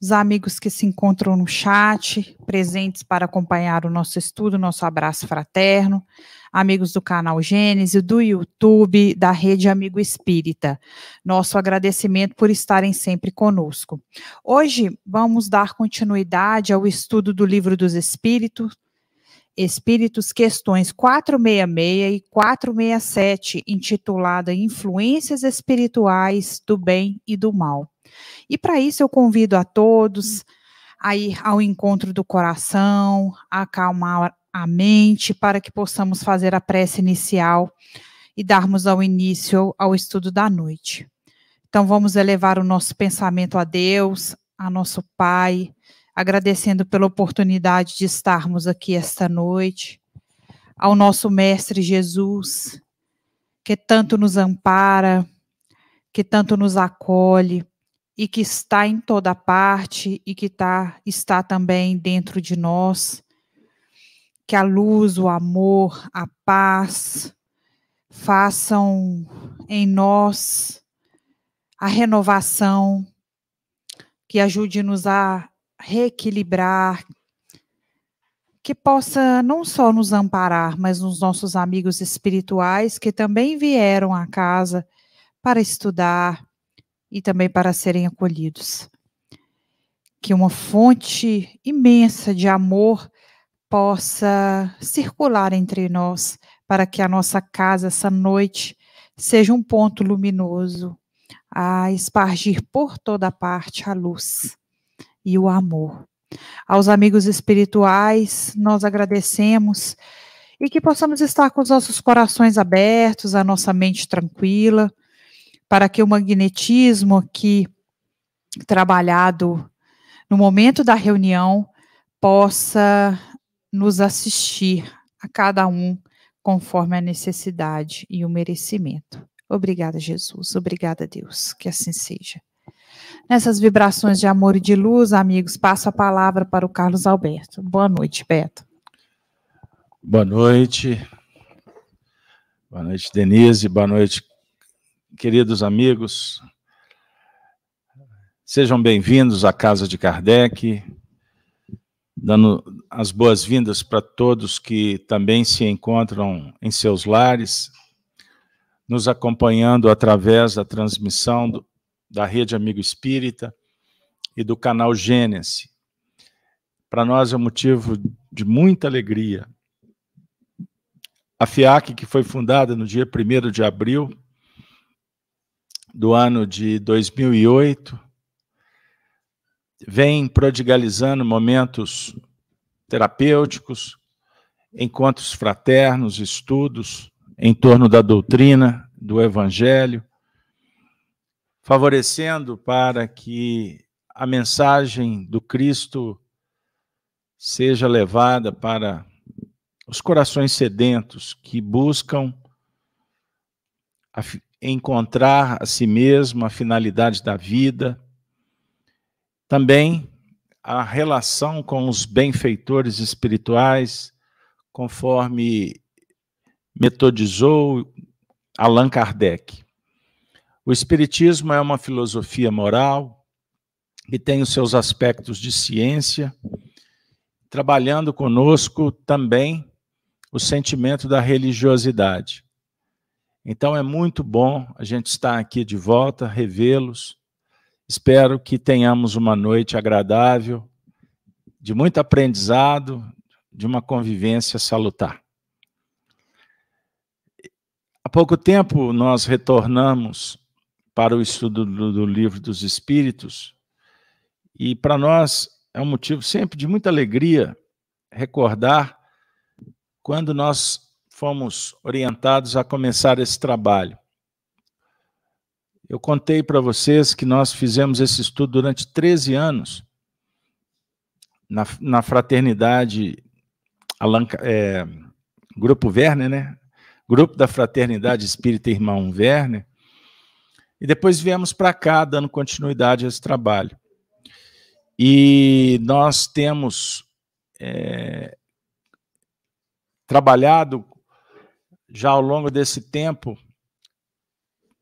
os amigos que se encontram no chat, presentes para acompanhar o nosso estudo, nosso abraço fraterno, amigos do canal Gênesis, do YouTube, da Rede Amigo Espírita. Nosso agradecimento por estarem sempre conosco. Hoje vamos dar continuidade ao estudo do Livro dos Espíritos, Espíritos, questões 466 e 467, intitulada Influências Espirituais do Bem e do Mal. E para isso eu convido a todos a ir ao encontro do coração, a acalmar a mente, para que possamos fazer a prece inicial e darmos ao início ao estudo da noite. Então vamos elevar o nosso pensamento a Deus, a nosso Pai, agradecendo pela oportunidade de estarmos aqui esta noite, ao nosso Mestre Jesus, que tanto nos ampara, que tanto nos acolhe e que está em toda parte e que tá, está também dentro de nós. Que a luz, o amor, a paz façam em nós a renovação, que ajude-nos a reequilibrar, que possa não só nos amparar, mas nos nossos amigos espirituais que também vieram à casa para estudar e também para serem acolhidos. Que uma fonte imensa de amor possa circular entre nós, para que a nossa casa essa noite seja um ponto luminoso a espargir por toda parte a luz e o amor. Aos amigos espirituais, nós agradecemos e que possamos estar com os nossos corações abertos, a nossa mente tranquila, para que o magnetismo aqui trabalhado no momento da reunião possa nos assistir a cada um conforme a necessidade e o merecimento. Obrigada, Jesus. Obrigada, Deus. Que assim seja. Nessas vibrações de amor e de luz, amigos, passo a palavra para o Carlos Alberto. Boa noite, Beto. Boa noite. Boa noite, Denise. Boa noite, queridos amigos. Sejam bem-vindos à Casa de Kardec, dando as boas-vindas para todos que também se encontram em seus lares, nos acompanhando através da transmissão do, da Rede Amigo Espírita e do canal Gênesis. Para nós é um motivo de muita alegria. A FIAC, que foi fundada no dia 1 de abril do ano de 2008, vem prodigalizando momentos terapêuticos, encontros fraternos, estudos em torno da doutrina, do Evangelho, favorecendo para que a mensagem do Cristo seja levada para os corações sedentos que buscam encontrar a si mesmo a finalidade da vida, também a relação com os benfeitores espirituais, conforme metodizou Allan Kardec. O Espiritismo é uma filosofia moral que tem os seus aspectos de ciência, trabalhando conosco também o sentimento da religiosidade. Então é muito bom a gente estar aqui de volta, revê-los. Espero que tenhamos uma noite agradável, de muito aprendizado, de uma convivência salutar. Há pouco tempo nós retornamos para o estudo do, do livro dos Espíritos. E para nós é um motivo sempre de muita alegria recordar quando nós fomos orientados a começar esse trabalho. Eu contei para vocês que nós fizemos esse estudo durante 13 anos na, na fraternidade Alan, é, Grupo Werner, né? Grupo da Fraternidade Espírita Irmão Werner, e depois viemos para cá, dando continuidade a esse trabalho. E nós temos é, trabalhado já ao longo desse tempo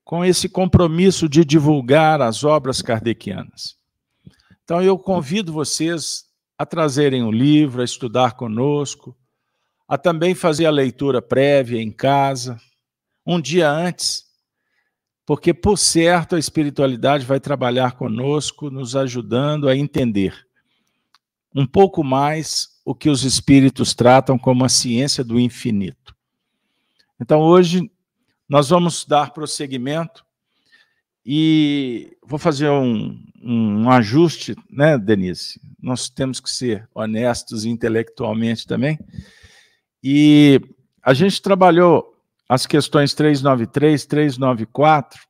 com esse compromisso de divulgar as obras kardecianas. Então eu convido vocês a trazerem o livro, a estudar conosco, a também fazer a leitura prévia em casa, um dia antes, porque por certo a espiritualidade vai trabalhar conosco, nos ajudando a entender um pouco mais o que os espíritos tratam como a ciência do infinito. Então hoje nós vamos dar prosseguimento e vou fazer um, um, ajuste, né, Denise? Nós temos que ser honestos intelectualmente também. E a gente trabalhou as questões 393, 394,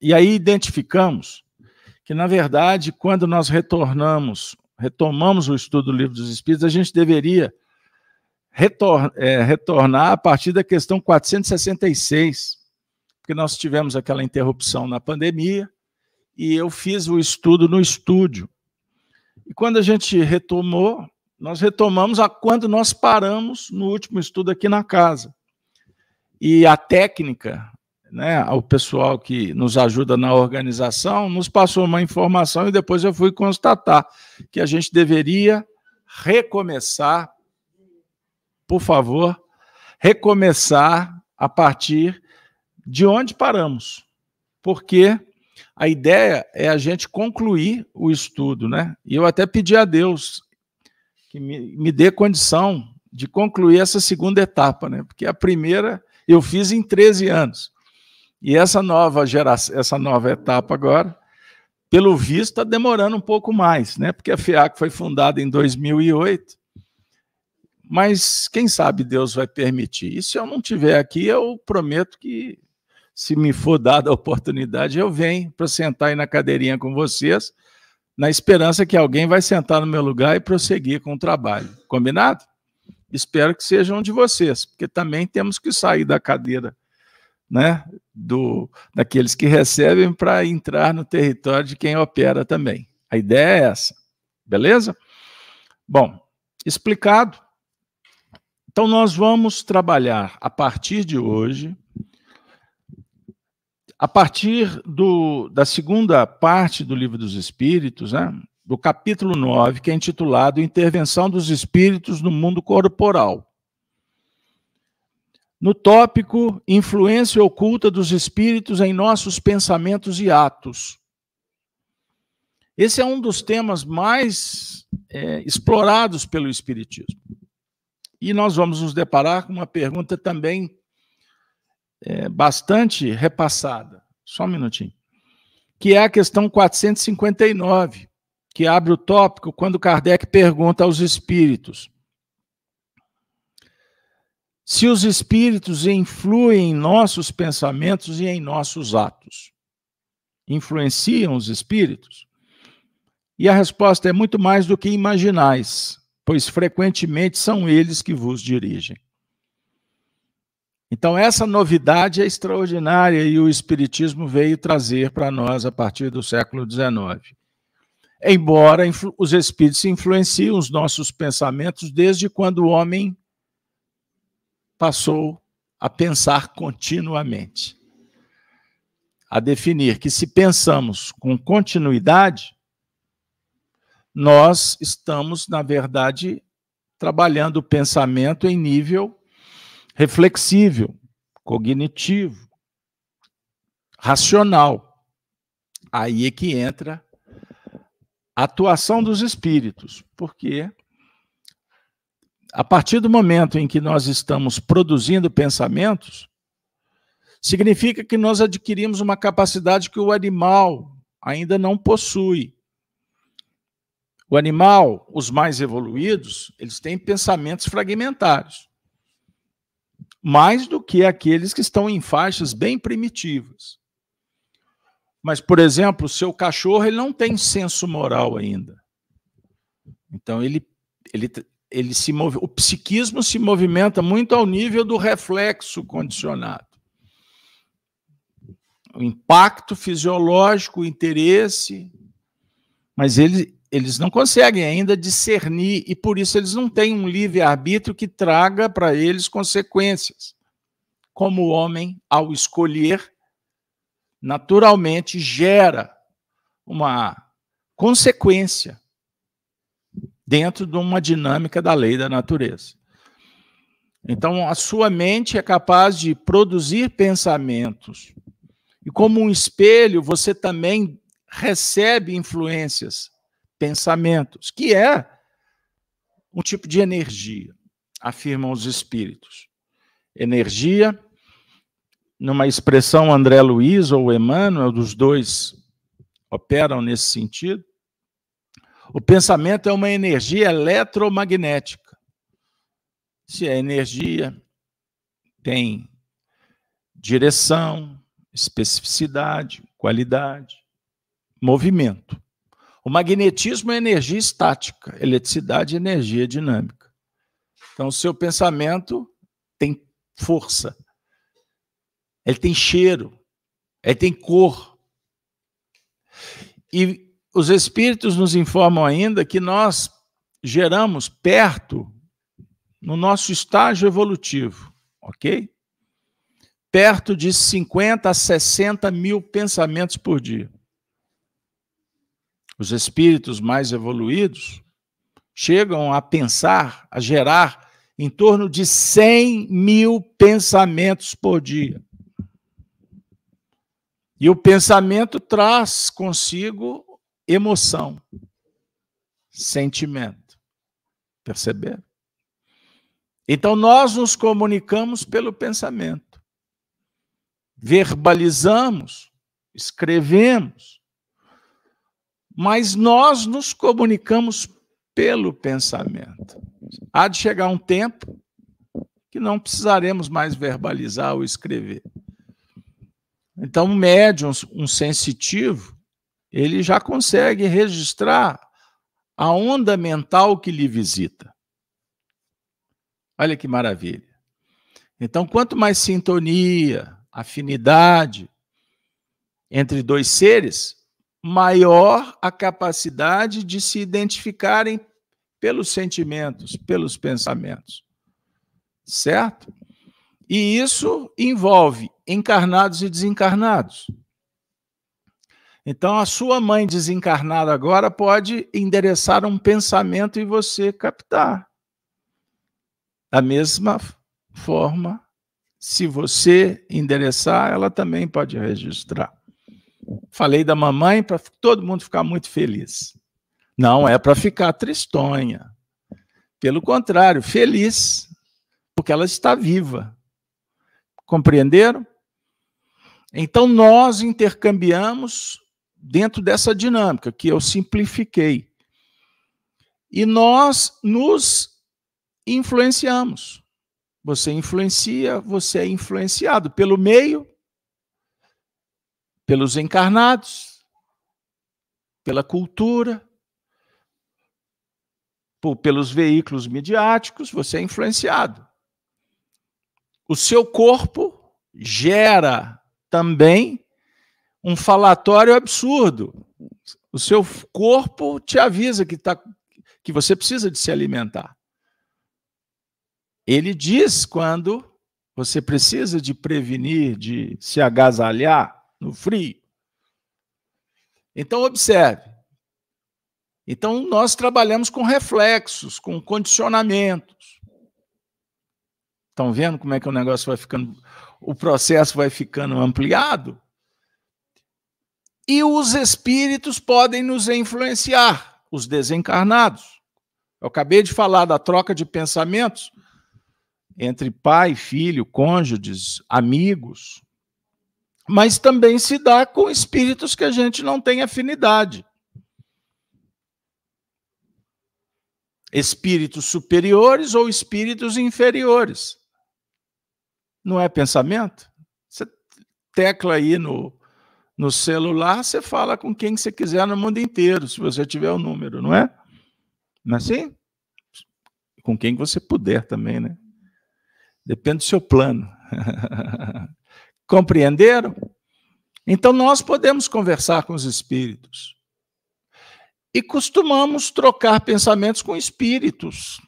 e aí identificamos que, na verdade, quando nós retornamos, retomamos o estudo do Livro dos Espíritos, a gente deveria retor é, retornar a partir da questão 466 porque nós tivemos aquela interrupção na pandemia e eu fiz o estudo no estúdio. E quando a gente retomou, nós retomamos a quando nós paramos no último estudo aqui na casa. E a técnica, né, o pessoal que nos ajuda na organização, nos passou uma informação e depois eu fui constatar que a gente deveria recomeçar, por favor, recomeçar a partir de onde paramos, porque a ideia é a gente concluir o estudo, né? E eu até pedi a Deus que me, me dê condição de concluir essa segunda etapa, né? Porque a primeira eu fiz em 13 anos. E essa nova geração, essa nova etapa agora, pelo visto, está demorando um pouco mais, né? Porque a FEAC foi fundada em 2008. Mas quem sabe Deus vai permitir. E se eu não tiver aqui, eu prometo que se me for dada a oportunidade, eu venho para sentar aí na cadeirinha com vocês, na esperança que alguém vai sentar no meu lugar e prosseguir com o trabalho. Combinado? Espero que seja um de vocês, porque também temos que sair da cadeira, né, do daqueles que recebem para entrar no território de quem opera também. A ideia é essa. Beleza? Bom, explicado. Então nós vamos trabalhar a partir de hoje a partir do, da segunda parte do Livro dos Espíritos, né, do capítulo 9, que é intitulado Intervenção dos Espíritos no Mundo Corporal. No tópico Influência Oculta dos Espíritos em Nossos Pensamentos e Atos. Esse é um dos temas mais é, explorados pelo Espiritismo. E nós vamos nos deparar com uma pergunta também é, bastante repassada. Só um minutinho. Que é a questão 459, que abre o tópico quando Kardec pergunta aos espíritos: se os espíritos influem em nossos pensamentos e em nossos atos. Influenciam os espíritos? E a resposta é muito mais do que imaginais, pois frequentemente são eles que vos dirigem. Então, essa novidade é extraordinária e o Espiritismo veio trazer para nós a partir do século XIX. Embora os espíritos influenciam os nossos pensamentos desde quando o homem passou a pensar continuamente. A definir que se pensamos com continuidade, nós estamos, na verdade, trabalhando o pensamento em nível reflexível, cognitivo, racional. Aí é que entra a atuação dos espíritos, porque a partir do momento em que nós estamos produzindo pensamentos, significa que nós adquirimos uma capacidade que o animal ainda não possui. O animal, os mais evoluídos, eles têm pensamentos fragmentários mais do que aqueles que estão em faixas bem primitivas. Mas, por exemplo, o seu cachorro ele não tem senso moral ainda. Então, ele, ele, ele se move, o psiquismo se movimenta muito ao nível do reflexo condicionado. O impacto fisiológico, o interesse, mas ele, eles não conseguem ainda discernir e por isso eles não têm um livre-arbítrio que traga para eles consequências. Como o homem, ao escolher, naturalmente gera uma consequência dentro de uma dinâmica da lei da natureza. Então, a sua mente é capaz de produzir pensamentos. E como um espelho, você também recebe influências, pensamentos, que é um tipo de energia, afirmam os espíritos. Energia, numa expressão André Luiz ou Emmanuel, dos dois operam nesse sentido. O pensamento é uma energia eletromagnética. Se é energia, tem direção, especificidade, qualidade, movimento. O magnetismo é energia estática, eletricidade é energia dinâmica. Então, o seu pensamento tem força, ele tem cheiro, ele tem cor. E os espíritos nos informam ainda que nós geramos perto, no nosso estágio evolutivo, ok? Perto de 50 a 60 mil pensamentos por dia. Os espíritos mais evoluídos chegam a pensar, a gerar em torno de 100 mil pensamentos por dia. E o pensamento traz consigo emoção, sentimento. Perceberam? Então nós nos comunicamos pelo pensamento. Verbalizamos, escrevemos, mas nós nos comunicamos pelo pensamento. Há de chegar um tempo que não precisaremos mais verbalizar ou escrever. Então, um médium, um sensitivo, ele já consegue registrar a onda mental que lhe visita. Olha que maravilha. Então, quanto mais sintonia, afinidade entre dois seres, maior a capacidade de se identificarem pelos sentimentos, pelos pensamentos. Certo? E isso envolve encarnados e desencarnados. Então, a sua mãe desencarnada agora pode endereçar um pensamento e você captar. Da mesma forma, se você endereçar, ela também pode registrar. Falei da mamãe para todo mundo ficar muito feliz. Não é para ficar tristonha. Pelo contrário, feliz, porque ela está viva. Compreenderam? Então nós intercambiamos dentro dessa dinâmica que eu simplifiquei. E nós nos influenciamos. Você influencia, você é influenciado pelo meio pelos encarnados, pela cultura, por, pelos veículos midiáticos, você é influenciado. O seu corpo gera também um falatório absurdo. O seu corpo te avisa que, tá, que você precisa de se alimentar. Ele diz quando você precisa de prevenir, de se agasalhar, no frio. Então, observe. Então, nós trabalhamos com reflexos, com condicionamentos. Estão vendo como é que o negócio vai ficando, o processo vai ficando ampliado? E os espíritos podem nos influenciar, os desencarnados. Eu acabei de falar da troca de pensamentos entre pai, filho, cônjuges, amigos mas também se dá com espíritos que a gente não tem afinidade. Espíritos superiores ou espíritos inferiores. Não é pensamento? Você tecla aí no, no celular, você fala com quem você quiser no mundo inteiro, se você tiver o número, não é? Não é assim? Com quem você puder também, né? Depende do seu plano. Compreenderam? Então nós podemos conversar com os espíritos. E costumamos trocar pensamentos com espíritos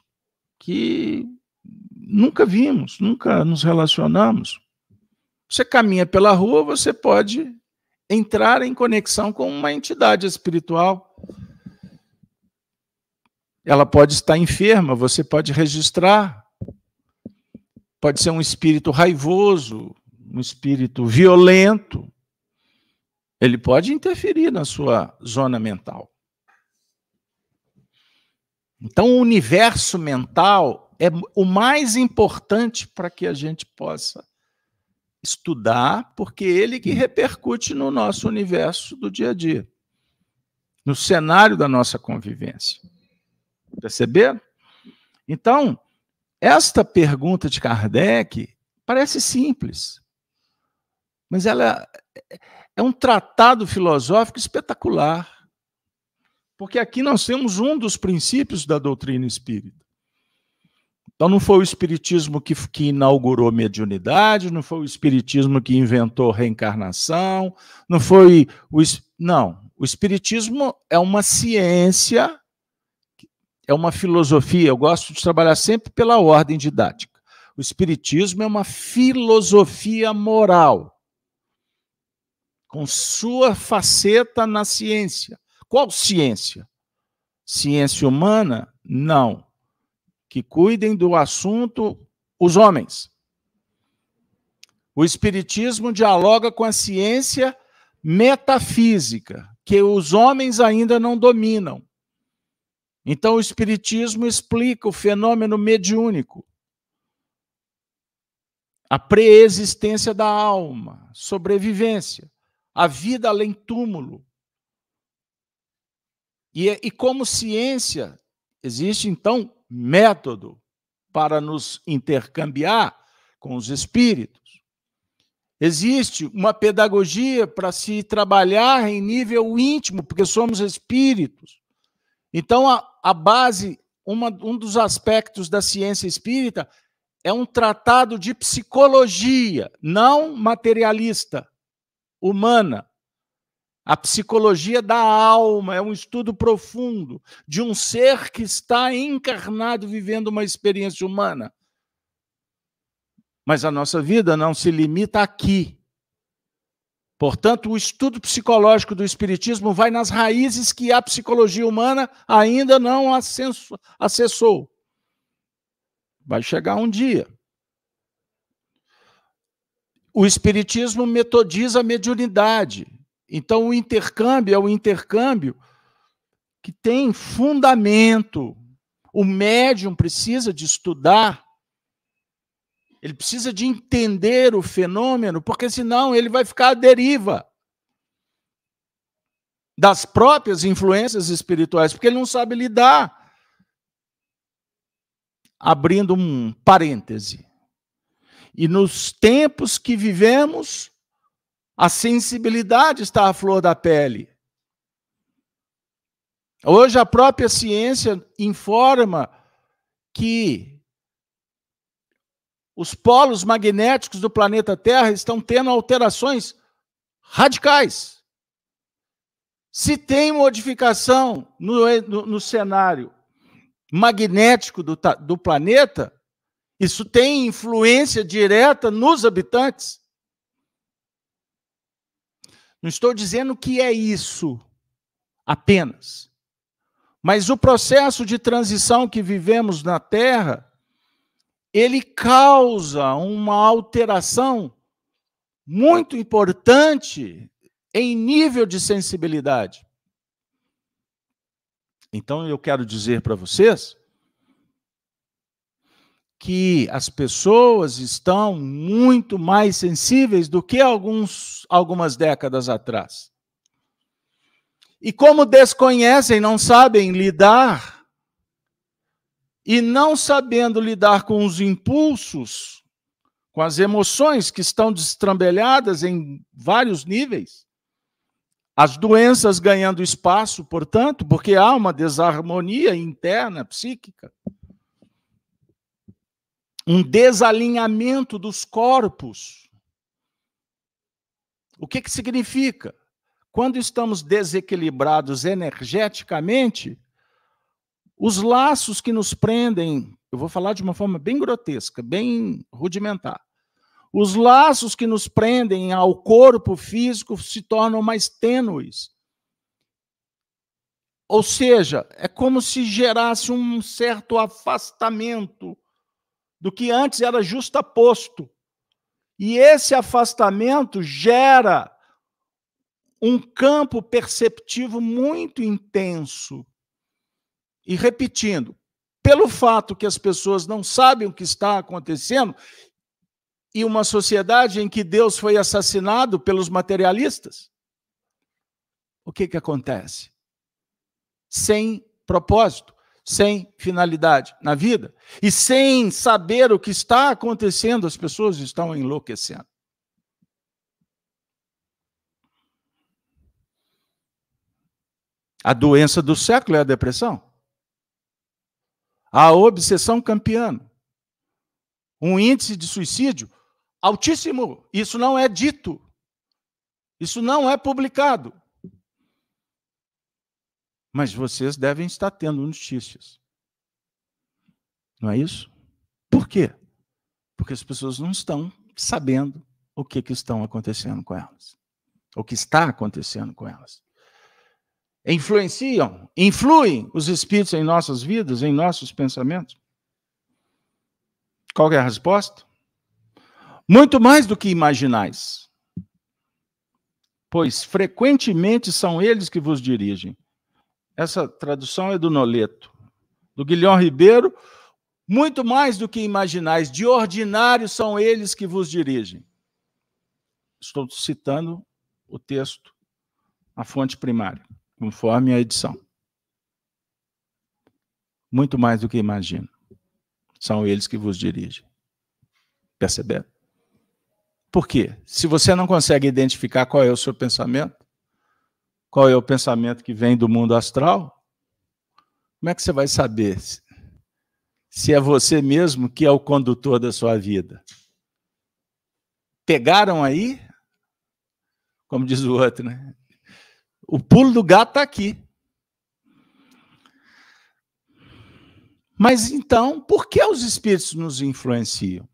que nunca vimos, nunca nos relacionamos. Você caminha pela rua, você pode entrar em conexão com uma entidade espiritual ela pode estar enferma, você pode registrar. Pode ser um espírito raivoso, um espírito violento. Ele pode interferir na sua zona mental. Então, o universo mental é o mais importante para que a gente possa estudar, porque é ele que repercute no nosso universo do dia a dia, no cenário da nossa convivência. Perceberam? Então, esta pergunta de Kardec parece simples, mas ela é um tratado filosófico espetacular. Porque aqui nós temos um dos princípios da doutrina espírita. Então não foi o espiritismo que, que inaugurou mediunidade, não foi o espiritismo que inventou reencarnação, não foi o não, o espiritismo é uma ciência, é uma filosofia. Eu gosto de trabalhar sempre pela ordem didática. O espiritismo é uma filosofia moral com sua faceta na ciência. Qual ciência? Ciência humana? Não que cuidem do assunto os homens. O Espiritismo dialoga com a ciência metafísica, que os homens ainda não dominam. Então, o Espiritismo explica o fenômeno mediúnico, a preexistência da alma, sobrevivência, a vida além túmulo. E, e como ciência, existe então método para nos intercambiar com os espíritos. Existe uma pedagogia para se trabalhar em nível íntimo, porque somos espíritos. Então, a, a base, uma, um dos aspectos da ciência espírita é um tratado de psicologia, não materialista, humana. A psicologia da alma é um estudo profundo de um ser que está encarnado vivendo uma experiência humana. Mas a nossa vida não se limita aqui. Portanto, o estudo psicológico do Espiritismo vai nas raízes que a psicologia humana ainda não acessou. Vai chegar um dia. O Espiritismo metodiza a mediunidade então, o intercâmbio é o intercâmbio que tem fundamento. O médium precisa de estudar, ele precisa de entender o fenômeno, porque senão ele vai ficar à deriva das próprias influências espirituais, porque ele não sabe lidar. Abrindo um parêntese. E nos tempos que vivemos, a sensibilidade está à flor da pele. Hoje a própria ciência informa que os polos magnéticos do planeta Terra estão tendo alterações radicais. Se tem modificação no, no, no cenário magnético do, do planeta, isso tem influência direta nos habitantes. Não estou dizendo que é isso apenas. Mas o processo de transição que vivemos na Terra, ele causa uma alteração muito importante em nível de sensibilidade. Então eu quero dizer para vocês que as pessoas estão muito mais sensíveis do que alguns, algumas décadas atrás. E como desconhecem, não sabem lidar, e não sabendo lidar com os impulsos, com as emoções que estão destrambelhadas em vários níveis, as doenças ganhando espaço, portanto, porque há uma desarmonia interna psíquica um desalinhamento dos corpos. O que, que significa? Quando estamos desequilibrados energeticamente, os laços que nos prendem, eu vou falar de uma forma bem grotesca, bem rudimentar. Os laços que nos prendem ao corpo físico se tornam mais tênues. Ou seja, é como se gerasse um certo afastamento do que antes era justaposto. E esse afastamento gera um campo perceptivo muito intenso. E repetindo, pelo fato que as pessoas não sabem o que está acontecendo, e uma sociedade em que Deus foi assassinado pelos materialistas, o que, que acontece? Sem propósito, sem finalidade na vida e sem saber o que está acontecendo, as pessoas estão enlouquecendo. A doença do século é a depressão. A obsessão campeana. Um índice de suicídio altíssimo. Isso não é dito. Isso não é publicado. Mas vocês devem estar tendo notícias. Não é isso? Por quê? Porque as pessoas não estão sabendo o que, que estão acontecendo com elas. O que está acontecendo com elas. Influenciam, influem os espíritos em nossas vidas, em nossos pensamentos? Qual é a resposta? Muito mais do que imaginais. Pois frequentemente são eles que vos dirigem essa tradução é do Noleto. Do Guilhom Ribeiro, muito mais do que imaginais, de ordinário são eles que vos dirigem. Estou citando o texto, a fonte primária, conforme a edição. Muito mais do que imagino. São eles que vos dirigem. Perceberam? Por quê? Se você não consegue identificar qual é o seu pensamento, qual é o pensamento que vem do mundo astral, como é que você vai saber se é você mesmo que é o condutor da sua vida? Pegaram aí? Como diz o outro, né? O pulo do gato está aqui. Mas então, por que os espíritos nos influenciam?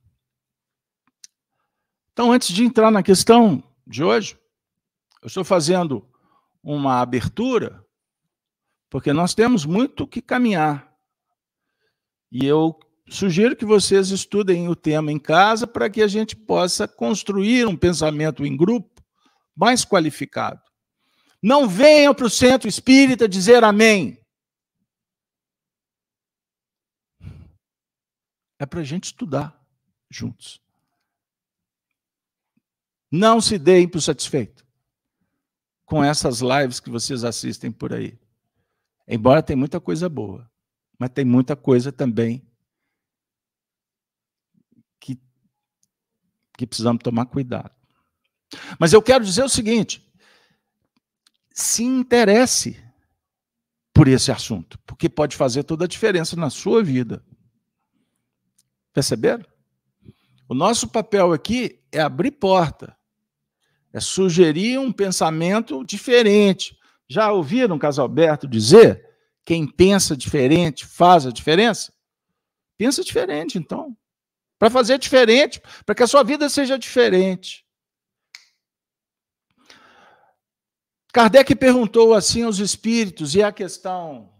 Então, antes de entrar na questão de hoje, eu estou fazendo uma abertura, porque nós temos muito que caminhar. E eu sugiro que vocês estudem o tema em casa para que a gente possa construir um pensamento em grupo mais qualificado. Não venham para o centro espírita dizer amém. É para a gente estudar juntos. Não se deem por satisfeito com essas lives que vocês assistem por aí. Embora tem muita coisa boa, mas tem muita coisa também que, que precisamos tomar cuidado. Mas eu quero dizer o seguinte: se interesse por esse assunto, porque pode fazer toda a diferença na sua vida. Perceberam? O nosso papel aqui é abrir porta é sugerir um pensamento diferente. Já ouviram Casalberto dizer? Quem pensa diferente faz a diferença? Pensa diferente, então. Para fazer diferente, para que a sua vida seja diferente. Kardec perguntou assim aos espíritos, e a questão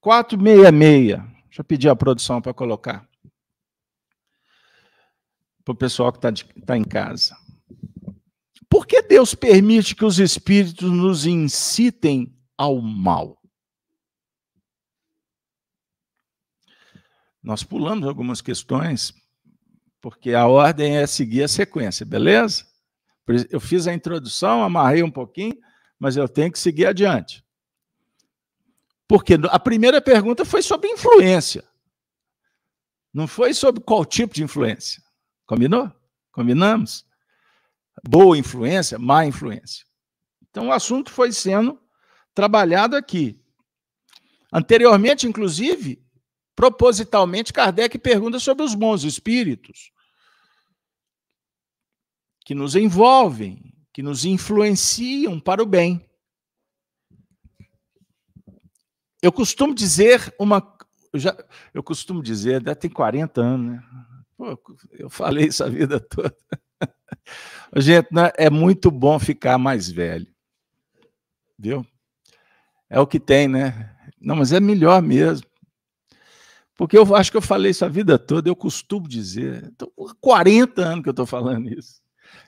466. Deixa eu pedir a produção para colocar. Para o pessoal que está tá em casa. Que Deus permite que os espíritos nos incitem ao mal? Nós pulamos algumas questões, porque a ordem é seguir a sequência, beleza? Eu fiz a introdução, amarrei um pouquinho, mas eu tenho que seguir adiante. Porque a primeira pergunta foi sobre influência. Não foi sobre qual tipo de influência. Combinou? Combinamos? Boa influência, má influência. Então o assunto foi sendo trabalhado aqui. Anteriormente, inclusive, propositalmente, Kardec pergunta sobre os bons espíritos que nos envolvem, que nos influenciam para o bem. Eu costumo dizer uma. Eu, já, eu costumo dizer, já tem 40 anos, né? Pô, eu falei isso a vida toda. Gente, né, é muito bom ficar mais velho. Viu? É o que tem, né? Não, mas é melhor mesmo. Porque eu acho que eu falei isso a vida toda, eu costumo dizer. Então, 40 anos que eu estou falando isso.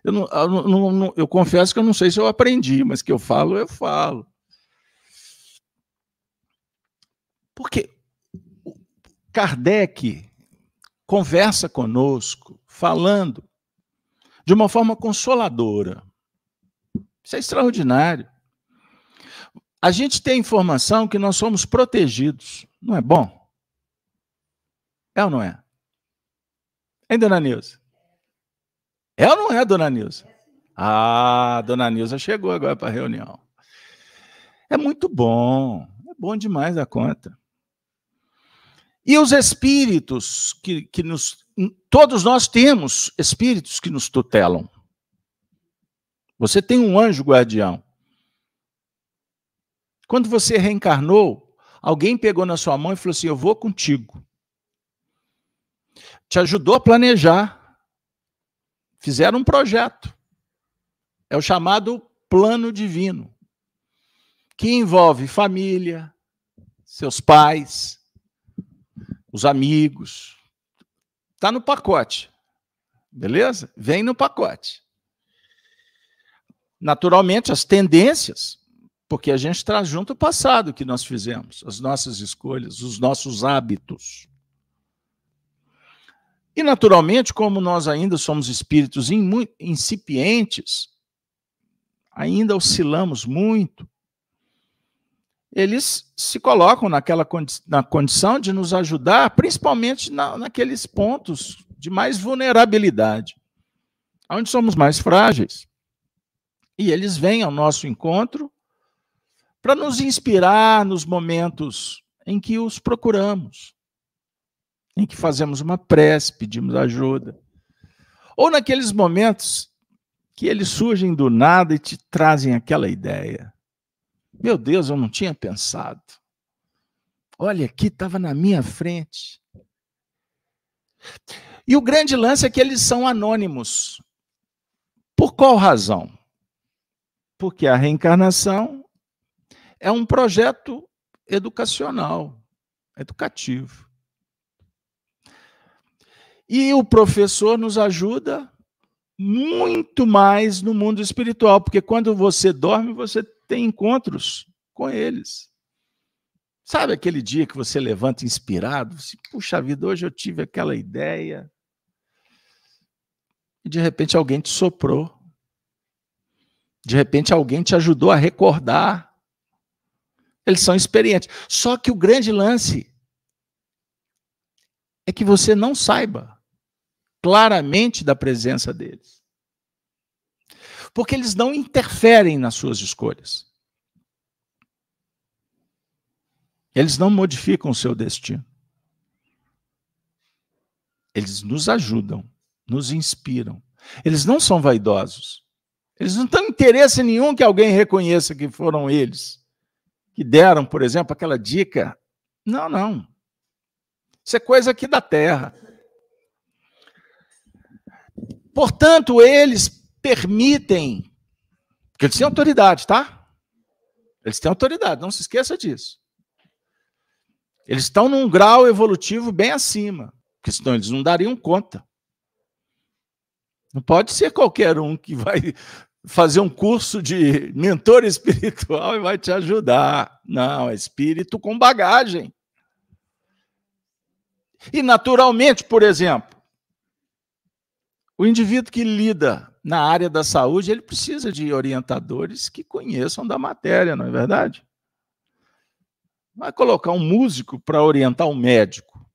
Eu, não, eu, não, não, eu confesso que eu não sei se eu aprendi, mas que eu falo, eu falo. Porque Kardec conversa conosco, falando de uma forma consoladora. Isso é extraordinário. A gente tem informação que nós somos protegidos. Não é bom? É ou não é? Hein, dona Nilza? É ou não é, dona Nilza? Ah, dona Nilza chegou agora para a reunião. É muito bom. É bom demais a conta. E os espíritos que, que nos. Todos nós temos espíritos que nos tutelam. Você tem um anjo guardião. Quando você reencarnou, alguém pegou na sua mão e falou assim: Eu vou contigo. Te ajudou a planejar. Fizeram um projeto. É o chamado plano divino, que envolve família, seus pais, os amigos. Está no pacote. Beleza? Vem no pacote. Naturalmente, as tendências, porque a gente traz junto o passado que nós fizemos, as nossas escolhas, os nossos hábitos. E, naturalmente, como nós ainda somos espíritos incipientes, ainda oscilamos muito, eles se colocam naquela condi na condição de nos ajudar, principalmente na, naqueles pontos de mais vulnerabilidade, onde somos mais frágeis. E eles vêm ao nosso encontro para nos inspirar nos momentos em que os procuramos, em que fazemos uma prece, pedimos ajuda, ou naqueles momentos que eles surgem do nada e te trazem aquela ideia meu Deus, eu não tinha pensado. Olha, aqui estava na minha frente. E o grande lance é que eles são anônimos. Por qual razão? Porque a reencarnação é um projeto educacional, educativo. E o professor nos ajuda muito mais no mundo espiritual, porque quando você dorme, você tem encontros com eles. Sabe aquele dia que você levanta inspirado? Puxa vida, hoje eu tive aquela ideia. E de repente alguém te soprou. De repente alguém te ajudou a recordar. Eles são experientes. Só que o grande lance é que você não saiba claramente da presença deles porque eles não interferem nas suas escolhas. Eles não modificam o seu destino. Eles nos ajudam, nos inspiram. Eles não são vaidosos. Eles não têm interesse nenhum que alguém reconheça que foram eles que deram, por exemplo, aquela dica. Não, não. Isso é coisa aqui da terra. Portanto, eles permitem, porque eles têm autoridade, tá? Eles têm autoridade, não se esqueça disso. Eles estão num grau evolutivo bem acima, porque senão eles não dariam conta. Não pode ser qualquer um que vai fazer um curso de mentor espiritual e vai te ajudar. Não, é espírito com bagagem. E naturalmente, por exemplo, o indivíduo que lida na área da saúde, ele precisa de orientadores que conheçam da matéria, não é verdade? Vai colocar um músico para orientar um médico.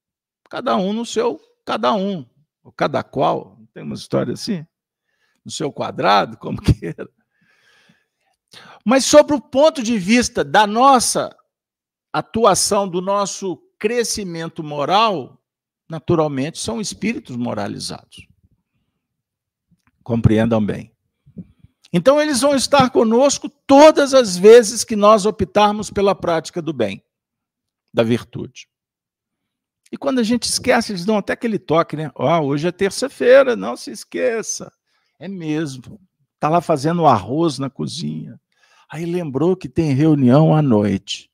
Cada um no seu, cada um, ou cada qual, tem uma história assim, no seu quadrado, como queira. Mas sobre o ponto de vista da nossa atuação, do nosso crescimento moral, naturalmente são espíritos moralizados. Compreendam bem. Então, eles vão estar conosco todas as vezes que nós optarmos pela prática do bem, da virtude. E quando a gente esquece, eles dão até aquele toque, né? Ó, oh, hoje é terça-feira, não se esqueça. É mesmo. Está lá fazendo arroz na cozinha. Aí lembrou que tem reunião à noite.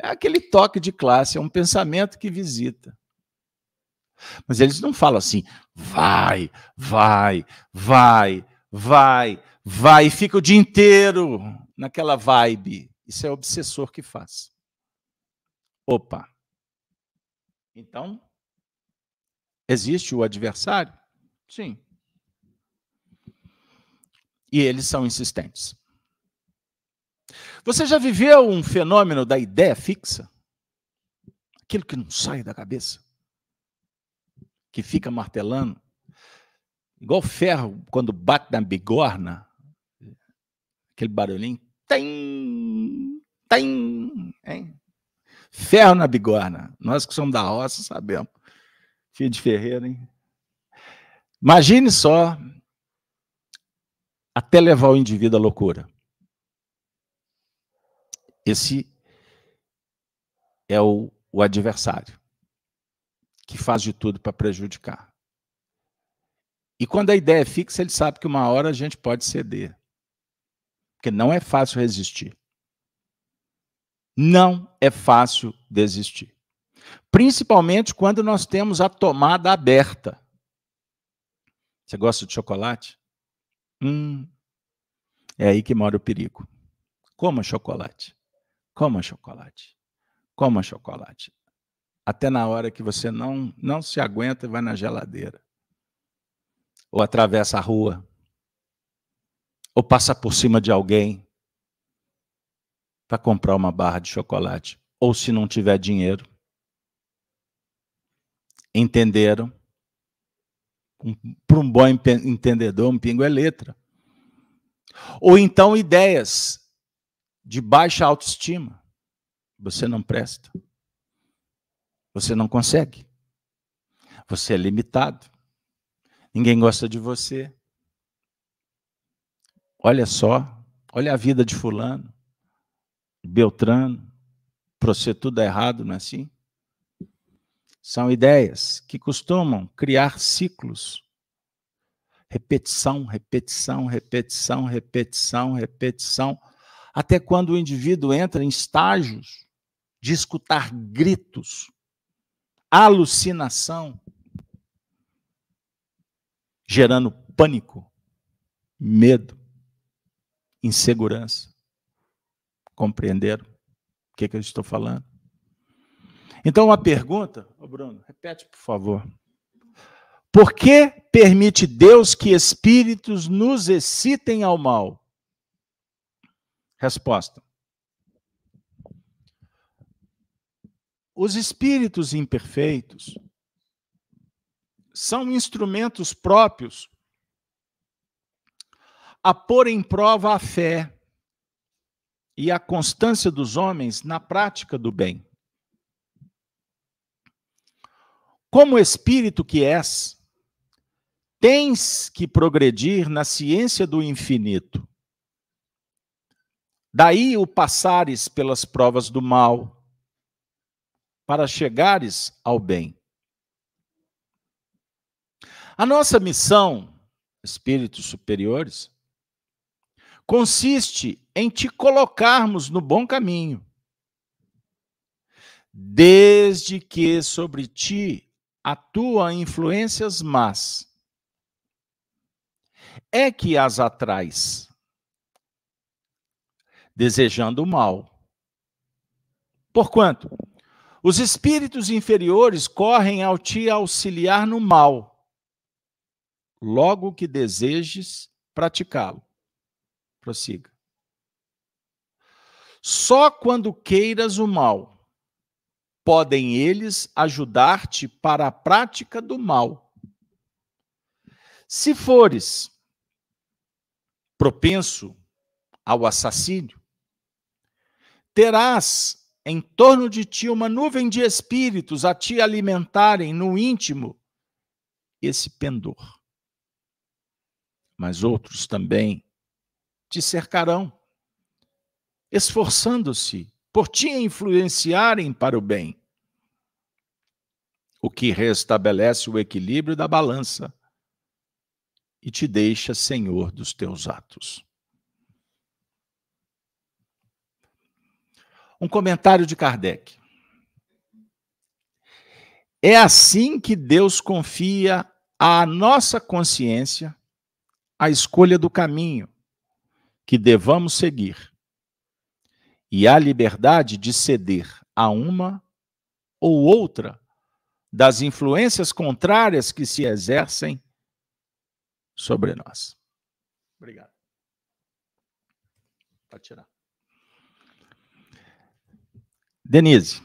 É aquele toque de classe, é um pensamento que visita. Mas eles não falam assim, vai, vai, vai, vai, vai, fica o dia inteiro naquela vibe. Isso é o obsessor que faz. Opa. Então, existe o adversário? Sim. E eles são insistentes. Você já viveu um fenômeno da ideia fixa? Aquilo que não sai da cabeça? Que fica martelando? Igual ferro quando bate na bigorna, aquele barulhinho. Tem, tem, hein? Ferro na bigorna. Nós que somos da roça sabemos. Filho de ferreiro, hein? Imagine só até levar o indivíduo à loucura. Esse é o, o adversário que faz de tudo para prejudicar. E quando a ideia é fixa, ele sabe que uma hora a gente pode ceder. Porque não é fácil resistir. Não é fácil desistir. Principalmente quando nós temos a tomada aberta. Você gosta de chocolate? Hum, é aí que mora o perigo. Coma chocolate. Coma chocolate. Coma chocolate. Até na hora que você não, não se aguenta e vai na geladeira. Ou atravessa a rua. Ou passa por cima de alguém para comprar uma barra de chocolate. Ou se não tiver dinheiro. Entenderam? Um, para um bom entendedor, um pingo é letra. Ou então ideias de baixa autoestima. Você não presta. Você não consegue. Você é limitado. Ninguém gosta de você. Olha só, olha a vida de fulano, Beltrano, para você tudo é errado, não é assim? São ideias que costumam criar ciclos. Repetição, repetição, repetição, repetição, repetição até quando o indivíduo entra em estágios de escutar gritos, alucinação, gerando pânico, medo, insegurança. Compreenderam o que, que eu estou falando? Então, uma pergunta, oh Bruno, repete, por favor. Por que permite Deus que espíritos nos excitem ao mal? Resposta. Os espíritos imperfeitos são instrumentos próprios a pôr em prova a fé e a constância dos homens na prática do bem. Como espírito que és, tens que progredir na ciência do infinito Daí o passares pelas provas do mal, para chegares ao bem. A nossa missão, espíritos superiores, consiste em te colocarmos no bom caminho, desde que sobre ti atuam influências más. É que as atrás desejando o mal. Porquanto, os espíritos inferiores correm ao te auxiliar no mal, logo que desejes praticá-lo. Prossiga. Só quando queiras o mal, podem eles ajudar-te para a prática do mal. Se fores propenso ao assassínio, terás em torno de ti uma nuvem de espíritos a te alimentarem no íntimo esse pendor. Mas outros também te cercarão, esforçando-se por te influenciarem para o bem, o que restabelece o equilíbrio da balança e te deixa senhor dos teus atos. Um comentário de Kardec. É assim que Deus confia à nossa consciência a escolha do caminho que devamos seguir e a liberdade de ceder a uma ou outra das influências contrárias que se exercem sobre nós. Obrigado. Pode tirar. Denise.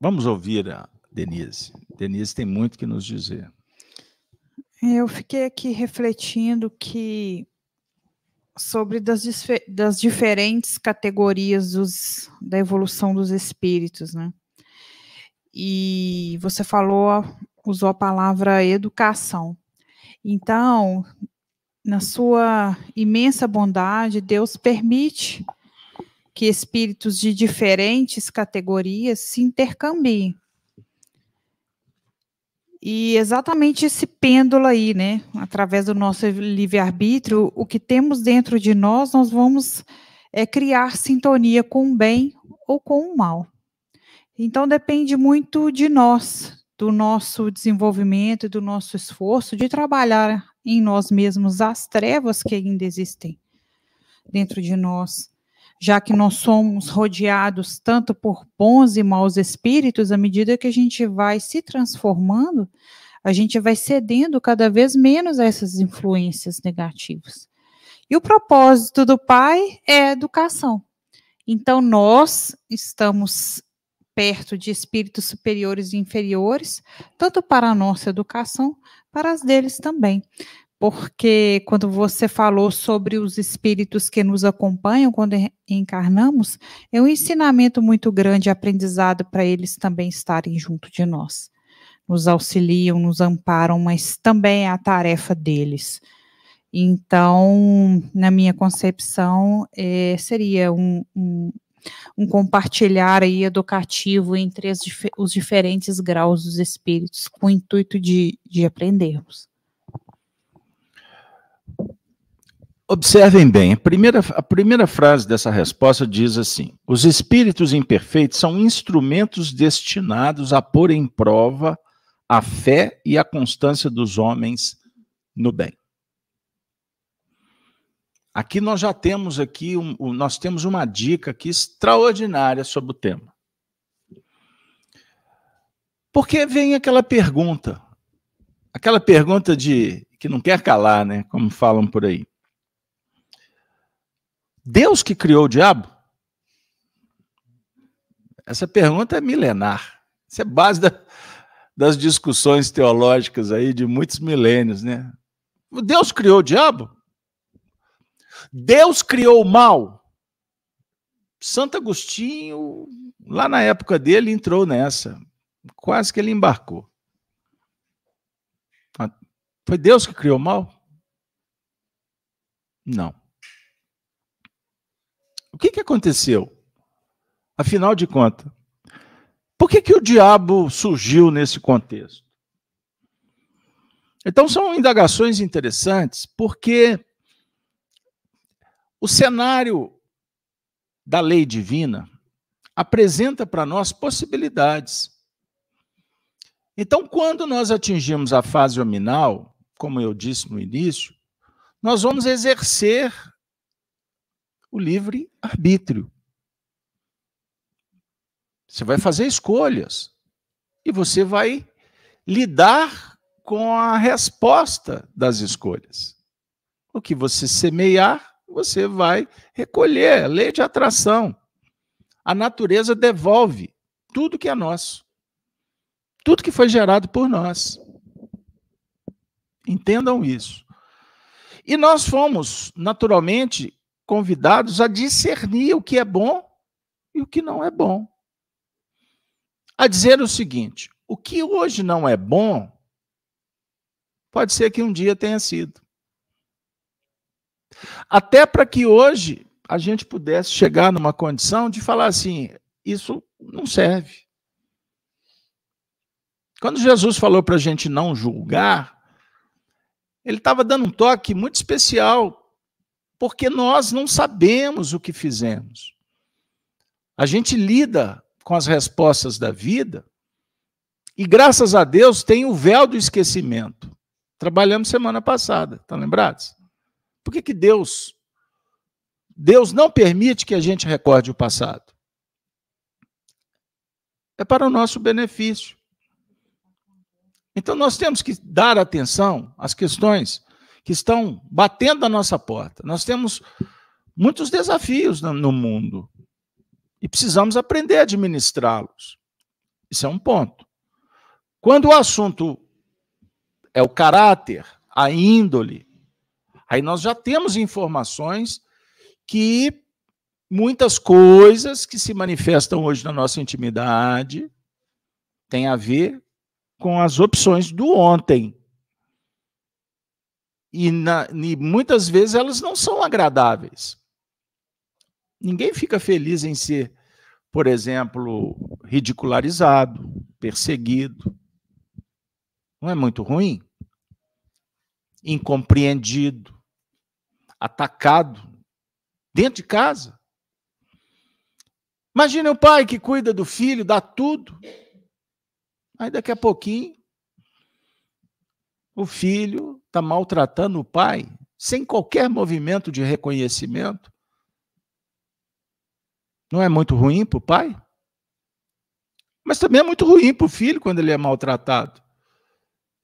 Vamos ouvir a Denise. Denise tem muito que nos dizer. Eu fiquei aqui refletindo que sobre das, das diferentes categorias dos, da evolução dos espíritos, né? E você falou, usou a palavra educação. Então, na sua imensa bondade, Deus permite que espíritos de diferentes categorias se intercambiem. E exatamente esse pêndulo aí, né? Através do nosso livre-arbítrio, o que temos dentro de nós, nós vamos é, criar sintonia com o bem ou com o mal. Então depende muito de nós, do nosso desenvolvimento, do nosso esforço de trabalhar em nós mesmos as trevas que ainda existem dentro de nós já que nós somos rodeados tanto por bons e maus espíritos, à medida que a gente vai se transformando, a gente vai cedendo cada vez menos a essas influências negativas. E o propósito do Pai é a educação. Então, nós estamos perto de espíritos superiores e inferiores, tanto para a nossa educação, para as deles também porque quando você falou sobre os espíritos que nos acompanham quando encarnamos, é um ensinamento muito grande, aprendizado para eles também estarem junto de nós. Nos auxiliam, nos amparam, mas também é a tarefa deles. Então, na minha concepção, é, seria um, um, um, compartilhar aí educativo entre as, os diferentes graus dos espíritos, com o intuito de, de aprendermos. Observem bem, a primeira, a primeira frase dessa resposta diz assim: os espíritos imperfeitos são instrumentos destinados a pôr em prova a fé e a constância dos homens no bem. Aqui nós já temos aqui um, nós temos uma dica aqui extraordinária sobre o tema. Porque vem aquela pergunta, aquela pergunta de que não quer calar, né, como falam por aí. Deus que criou o diabo? Essa pergunta é milenar. Isso é base da, das discussões teológicas aí de muitos milênios, né? Deus criou o diabo? Deus criou o mal? Santo Agostinho, lá na época dele, entrou nessa. Quase que ele embarcou. Foi Deus que criou o mal? Não. O que, que aconteceu? Afinal de contas, por que, que o diabo surgiu nesse contexto? Então, são indagações interessantes, porque o cenário da lei divina apresenta para nós possibilidades. Então, quando nós atingimos a fase hominal, como eu disse no início, nós vamos exercer o livre arbítrio. Você vai fazer escolhas e você vai lidar com a resposta das escolhas. O que você semear, você vai recolher. Lei de atração. A natureza devolve tudo que é nosso. Tudo que foi gerado por nós. Entendam isso. E nós fomos, naturalmente, convidados a discernir o que é bom e o que não é bom. A dizer o seguinte: o que hoje não é bom, pode ser que um dia tenha sido. Até para que hoje a gente pudesse chegar numa condição de falar assim: isso não serve. Quando Jesus falou para a gente não julgar, ele estava dando um toque muito especial porque nós não sabemos o que fizemos. A gente lida com as respostas da vida e, graças a Deus, tem o véu do esquecimento. Trabalhamos semana passada, estão lembrados? Por que, que Deus, Deus não permite que a gente recorde o passado? É para o nosso benefício. Então nós temos que dar atenção às questões que estão batendo a nossa porta. Nós temos muitos desafios no mundo e precisamos aprender a administrá-los. Isso é um ponto. Quando o assunto é o caráter, a índole, aí nós já temos informações que muitas coisas que se manifestam hoje na nossa intimidade têm a ver com as opções do ontem. E, na, e muitas vezes elas não são agradáveis. Ninguém fica feliz em ser, por exemplo, ridicularizado, perseguido. Não é muito ruim? Incompreendido, atacado, dentro de casa. Imagine o pai que cuida do filho, dá tudo, Aí daqui a pouquinho, o filho está maltratando o pai, sem qualquer movimento de reconhecimento. Não é muito ruim para o pai? Mas também é muito ruim para o filho quando ele é maltratado.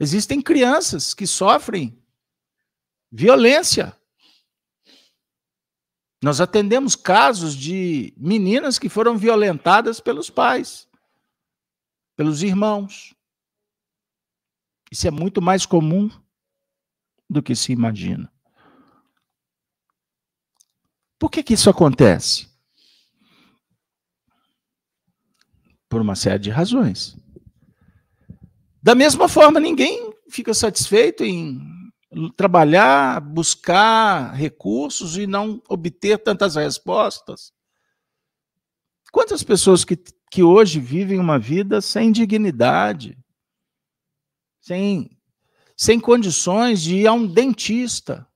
Existem crianças que sofrem violência. Nós atendemos casos de meninas que foram violentadas pelos pais pelos irmãos. Isso é muito mais comum do que se imagina. Por que, que isso acontece? Por uma série de razões. Da mesma forma, ninguém fica satisfeito em trabalhar, buscar recursos e não obter tantas respostas. Quantas pessoas que que hoje vivem uma vida sem dignidade, sem, sem condições de ir a um dentista,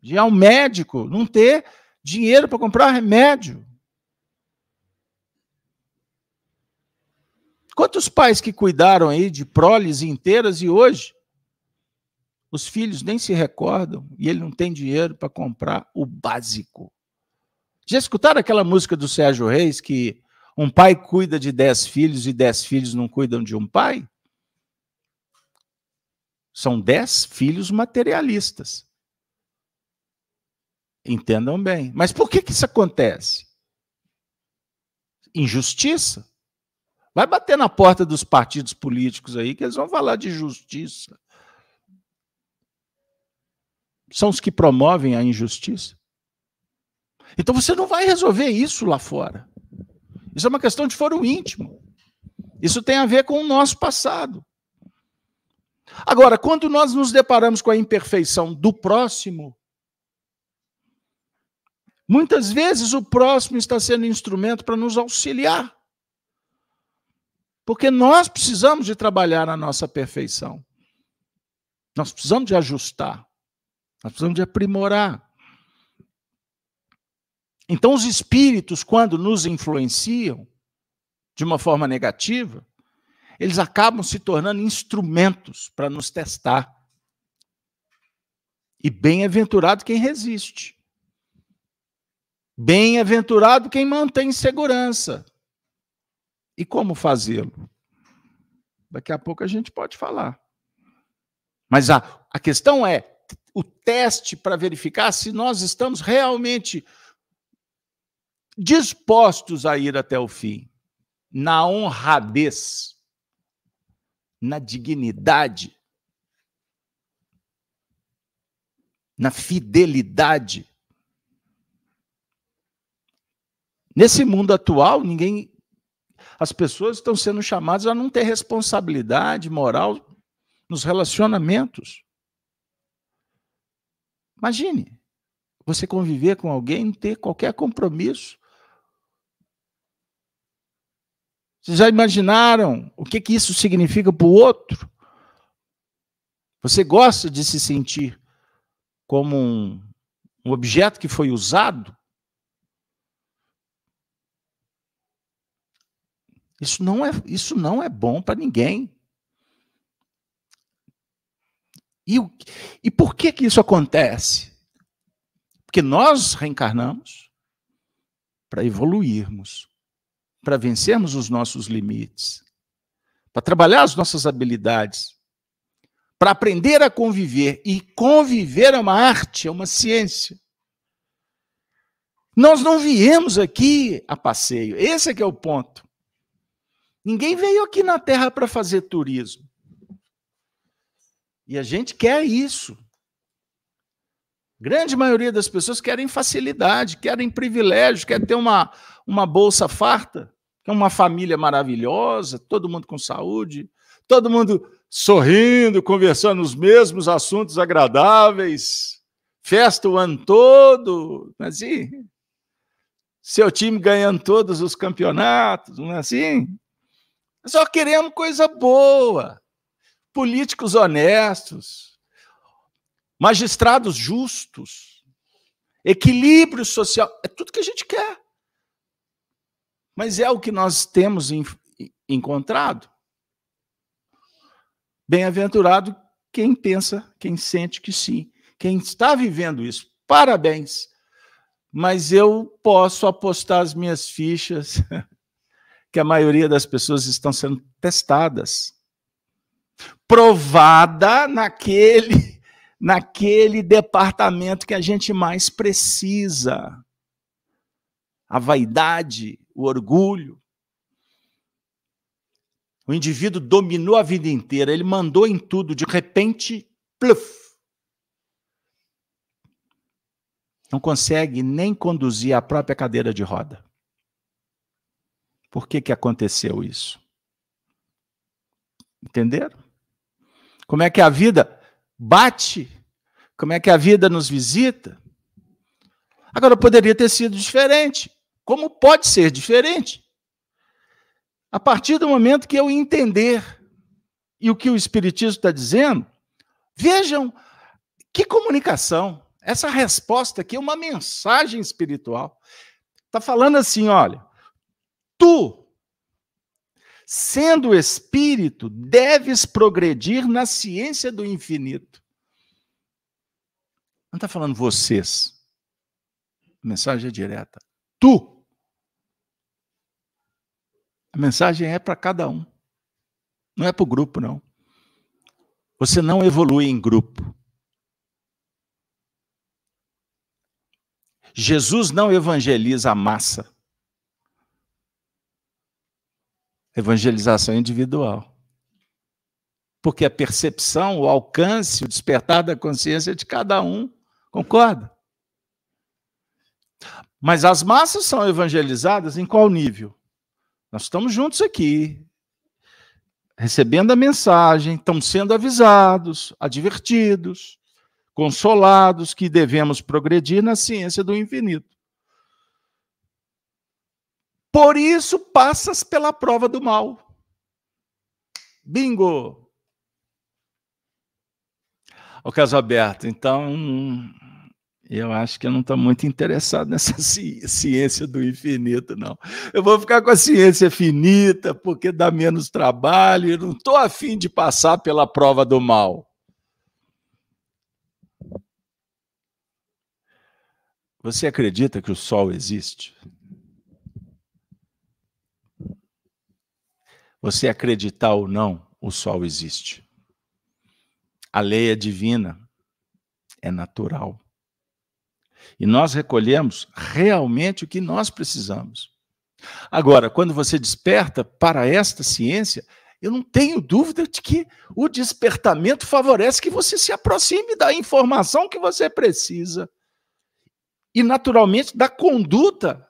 de ir a um médico, não ter dinheiro para comprar remédio. Quantos pais que cuidaram aí de proles inteiras e hoje os filhos nem se recordam e ele não tem dinheiro para comprar o básico? Já escutaram aquela música do Sérgio Reis que um pai cuida de dez filhos e dez filhos não cuidam de um pai? São dez filhos materialistas. Entendam bem. Mas por que, que isso acontece? Injustiça. Vai bater na porta dos partidos políticos aí que eles vão falar de justiça. São os que promovem a injustiça. Então você não vai resolver isso lá fora. Isso é uma questão de foro íntimo. Isso tem a ver com o nosso passado. Agora, quando nós nos deparamos com a imperfeição do próximo, muitas vezes o próximo está sendo instrumento para nos auxiliar. Porque nós precisamos de trabalhar a nossa perfeição. Nós precisamos de ajustar. Nós precisamos de aprimorar. Então, os espíritos, quando nos influenciam de uma forma negativa, eles acabam se tornando instrumentos para nos testar. E bem-aventurado quem resiste. Bem-aventurado quem mantém segurança. E como fazê-lo? Daqui a pouco a gente pode falar. Mas a, a questão é o teste para verificar se nós estamos realmente dispostos a ir até o fim, na honradez, na dignidade, na fidelidade. Nesse mundo atual, ninguém as pessoas estão sendo chamadas a não ter responsabilidade moral nos relacionamentos. Imagine você conviver com alguém, não ter qualquer compromisso Vocês já imaginaram o que, que isso significa para o outro? Você gosta de se sentir como um, um objeto que foi usado? Isso não é, isso não é bom para ninguém. E, e por que que isso acontece? Porque nós reencarnamos para evoluirmos, para vencermos os nossos limites, para trabalhar as nossas habilidades, para aprender a conviver. E conviver é uma arte, é uma ciência. Nós não viemos aqui a passeio. Esse é que é o ponto. Ninguém veio aqui na Terra para fazer turismo. E a gente quer isso. Grande maioria das pessoas querem facilidade, querem privilégio, quer ter uma, uma bolsa farta, quer uma família maravilhosa, todo mundo com saúde, todo mundo sorrindo, conversando os mesmos assuntos agradáveis, festa o ano todo, não é assim? Seu time ganhando todos os campeonatos, não é assim? Só queremos coisa boa políticos honestos, magistrados justos, equilíbrio social, é tudo que a gente quer. Mas é o que nós temos encontrado. Bem-aventurado quem pensa, quem sente que sim, quem está vivendo isso. Parabéns. Mas eu posso apostar as minhas fichas que a maioria das pessoas estão sendo testadas provada naquele naquele departamento que a gente mais precisa. A vaidade, o orgulho. O indivíduo dominou a vida inteira, ele mandou em tudo, de repente, pluf. Não consegue nem conduzir a própria cadeira de roda. Por que, que aconteceu isso? Entenderam? Como é que a vida bate? Como é que a vida nos visita? Agora, poderia ter sido diferente. Como pode ser diferente? A partir do momento que eu entender e o que o Espiritismo está dizendo, vejam que comunicação. Essa resposta aqui é uma mensagem espiritual. Está falando assim: olha, tu Sendo espírito, deves progredir na ciência do infinito. Não está falando vocês. A mensagem é direta. Tu. A mensagem é para cada um. Não é para o grupo, não. Você não evolui em grupo. Jesus não evangeliza a massa. Evangelização individual. Porque a percepção, o alcance, o despertar da consciência é de cada um. Concorda? Mas as massas são evangelizadas em qual nível? Nós estamos juntos aqui, recebendo a mensagem, estamos sendo avisados, advertidos, consolados que devemos progredir na ciência do infinito. Por isso passas pela prova do mal. Bingo! O caso aberto, então eu acho que eu não estou muito interessado nessa ciência do infinito, não. Eu vou ficar com a ciência finita, porque dá menos trabalho, eu não estou afim de passar pela prova do mal. Você acredita que o Sol existe? Você acreditar ou não, o sol existe. A lei é divina, é natural. E nós recolhemos realmente o que nós precisamos. Agora, quando você desperta para esta ciência, eu não tenho dúvida de que o despertamento favorece que você se aproxime da informação que você precisa. E, naturalmente, da conduta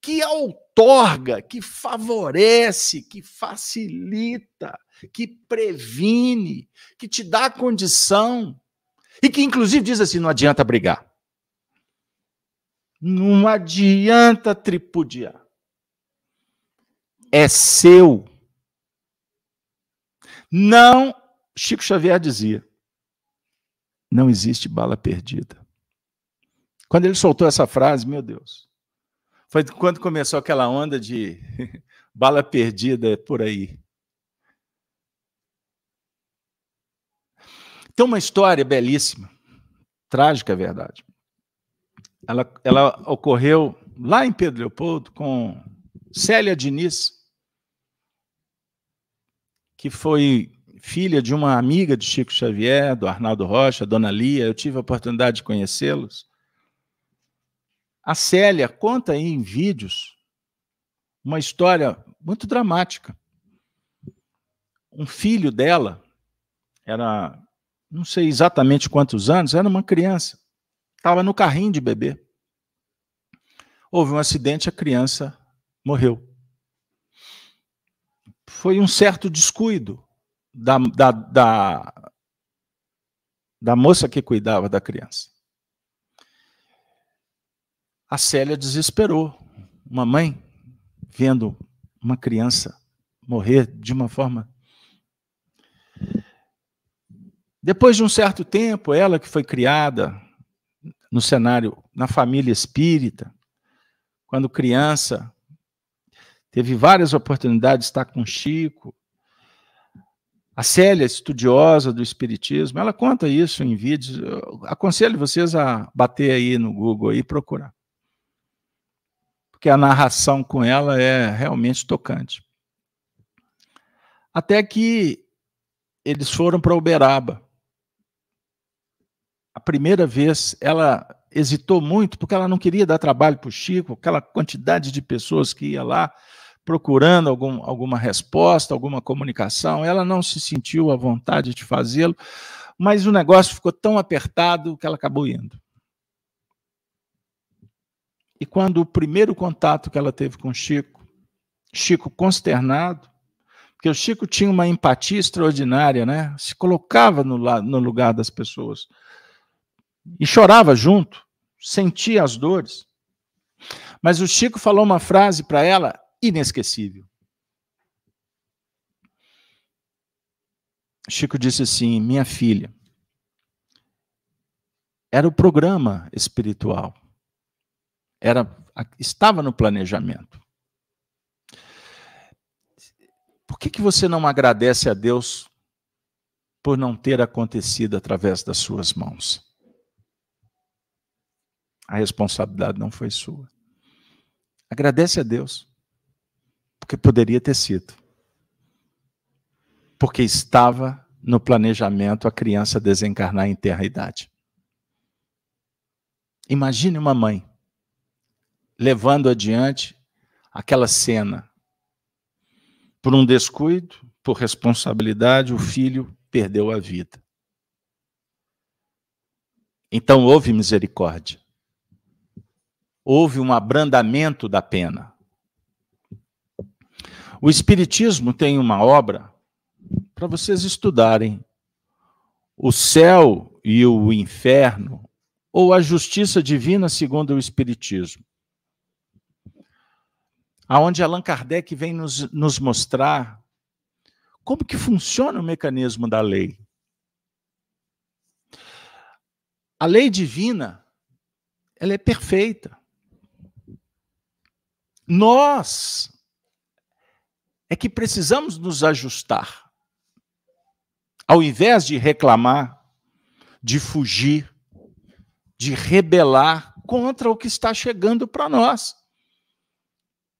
que outorga, que favorece, que facilita, que previne, que te dá condição e que inclusive diz assim: não adianta brigar. Não adianta tripudiar. É seu. Não, Chico Xavier dizia, não existe bala perdida. Quando ele soltou essa frase, meu Deus, foi quando começou aquela onda de Bala perdida por aí. Tem uma história belíssima, trágica, é verdade. Ela, ela ocorreu lá em Pedro Leopoldo com Célia Diniz, que foi filha de uma amiga de Chico Xavier, do Arnaldo Rocha, Dona Lia. Eu tive a oportunidade de conhecê-los. A Célia conta aí em vídeos uma história muito dramática. Um filho dela era não sei exatamente quantos anos, era uma criança. Estava no carrinho de bebê. Houve um acidente, a criança morreu. Foi um certo descuido da, da, da, da moça que cuidava da criança. A Célia desesperou. Uma mãe vendo uma criança morrer de uma forma depois de um certo tempo, ela que foi criada no cenário, na família espírita, quando criança, teve várias oportunidades de estar com Chico. A Célia, estudiosa do Espiritismo, ela conta isso em vídeos. Eu aconselho vocês a bater aí no Google e procurar. Porque a narração com ela é realmente tocante. Até que eles foram para Uberaba a primeira vez, ela hesitou muito, porque ela não queria dar trabalho para o Chico, aquela quantidade de pessoas que ia lá procurando algum, alguma resposta, alguma comunicação, ela não se sentiu à vontade de fazê-lo, mas o negócio ficou tão apertado que ela acabou indo. E quando o primeiro contato que ela teve com Chico, Chico consternado, porque o Chico tinha uma empatia extraordinária, né? Se colocava no, no lugar das pessoas e chorava junto, sentia as dores. Mas o Chico falou uma frase para ela inesquecível. Chico disse assim: Minha filha, era o programa espiritual, era estava no planejamento. Por que, que você não agradece a Deus por não ter acontecido através das suas mãos? A responsabilidade não foi sua. Agradece a Deus, porque poderia ter sido. Porque estava no planejamento a criança desencarnar em terra idade. Imagine uma mãe levando adiante aquela cena. Por um descuido, por responsabilidade, o filho perdeu a vida. Então houve misericórdia houve um abrandamento da pena. O Espiritismo tem uma obra para vocês estudarem. O céu e o inferno, ou a justiça divina segundo o Espiritismo. Aonde Allan Kardec vem nos, nos mostrar como que funciona o mecanismo da lei. A lei divina, ela é perfeita. Nós é que precisamos nos ajustar. Ao invés de reclamar, de fugir, de rebelar contra o que está chegando para nós.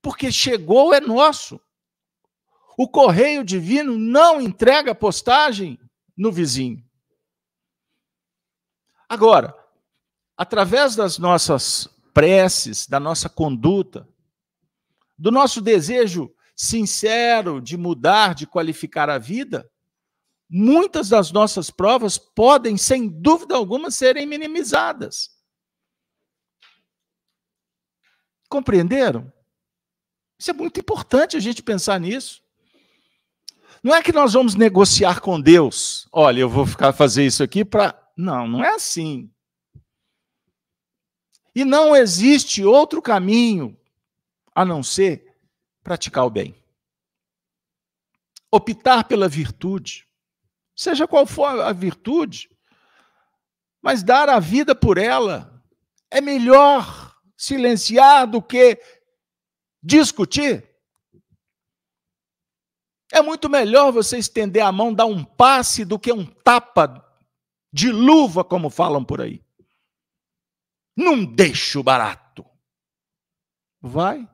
Porque chegou é nosso. O correio divino não entrega postagem no vizinho. Agora, através das nossas preces, da nossa conduta, do nosso desejo sincero de mudar, de qualificar a vida, muitas das nossas provas podem, sem dúvida alguma, serem minimizadas. Compreenderam? Isso é muito importante a gente pensar nisso. Não é que nós vamos negociar com Deus. Olha, eu vou ficar fazer isso aqui para. Não, não é assim. E não existe outro caminho a não ser praticar o bem. Optar pela virtude, seja qual for a virtude, mas dar a vida por ela é melhor silenciar do que discutir. É muito melhor você estender a mão, dar um passe, do que um tapa de luva, como falam por aí. Não deixo barato. Vai.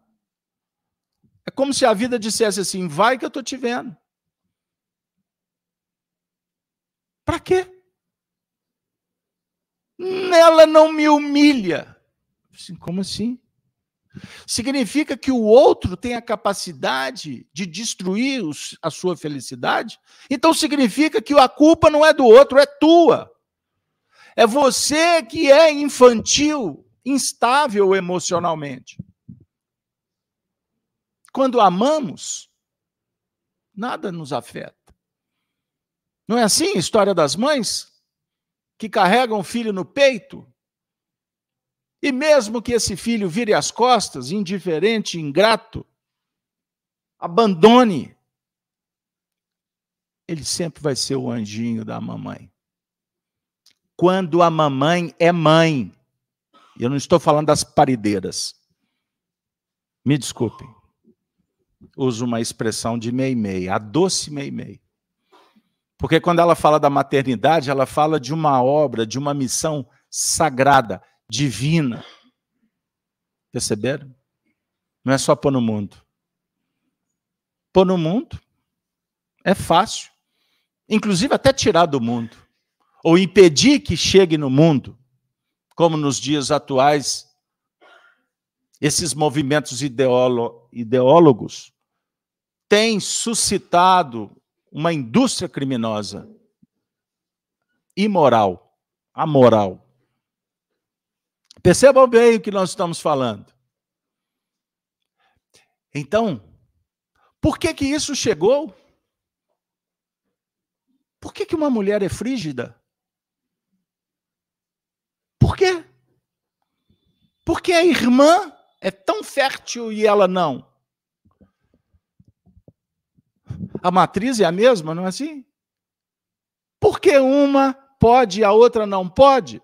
É como se a vida dissesse assim: vai que eu estou te vendo. Para quê? Ela não me humilha. Assim, como assim? Significa que o outro tem a capacidade de destruir a sua felicidade? Então significa que a culpa não é do outro, é tua. É você que é infantil, instável emocionalmente. Quando amamos, nada nos afeta. Não é assim a história das mães que carregam o filho no peito e mesmo que esse filho vire as costas, indiferente, ingrato, abandone, ele sempre vai ser o anjinho da mamãe. Quando a mamãe é mãe, eu não estou falando das parideiras. Me desculpem. Uso uma expressão de mei-mei, a doce mei-mei. Porque quando ela fala da maternidade, ela fala de uma obra, de uma missão sagrada divina. Perceberam? Não é só pôr no mundo. Pôr no mundo é fácil. Inclusive até tirar do mundo. Ou impedir que chegue no mundo. Como nos dias atuais, esses movimentos ideólogos têm suscitado uma indústria criminosa, imoral, amoral. Percebam bem o que nós estamos falando. Então, por que que isso chegou? Por que que uma mulher é frígida? Por quê? Porque a irmã é tão fértil e ela não. A matriz é a mesma, não é assim? Por que uma pode e a outra não pode?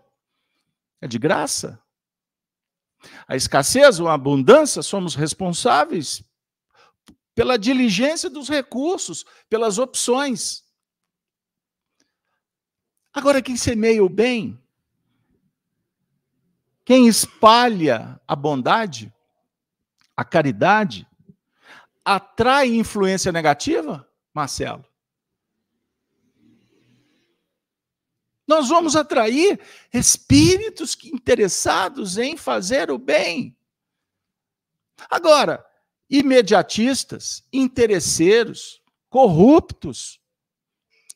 É de graça? A escassez ou a abundância somos responsáveis pela diligência dos recursos, pelas opções. Agora, quem semeia o bem, quem espalha a bondade, a caridade, atrai influência negativa, Marcelo? Nós vamos atrair espíritos interessados em fazer o bem. Agora, imediatistas, interesseiros, corruptos,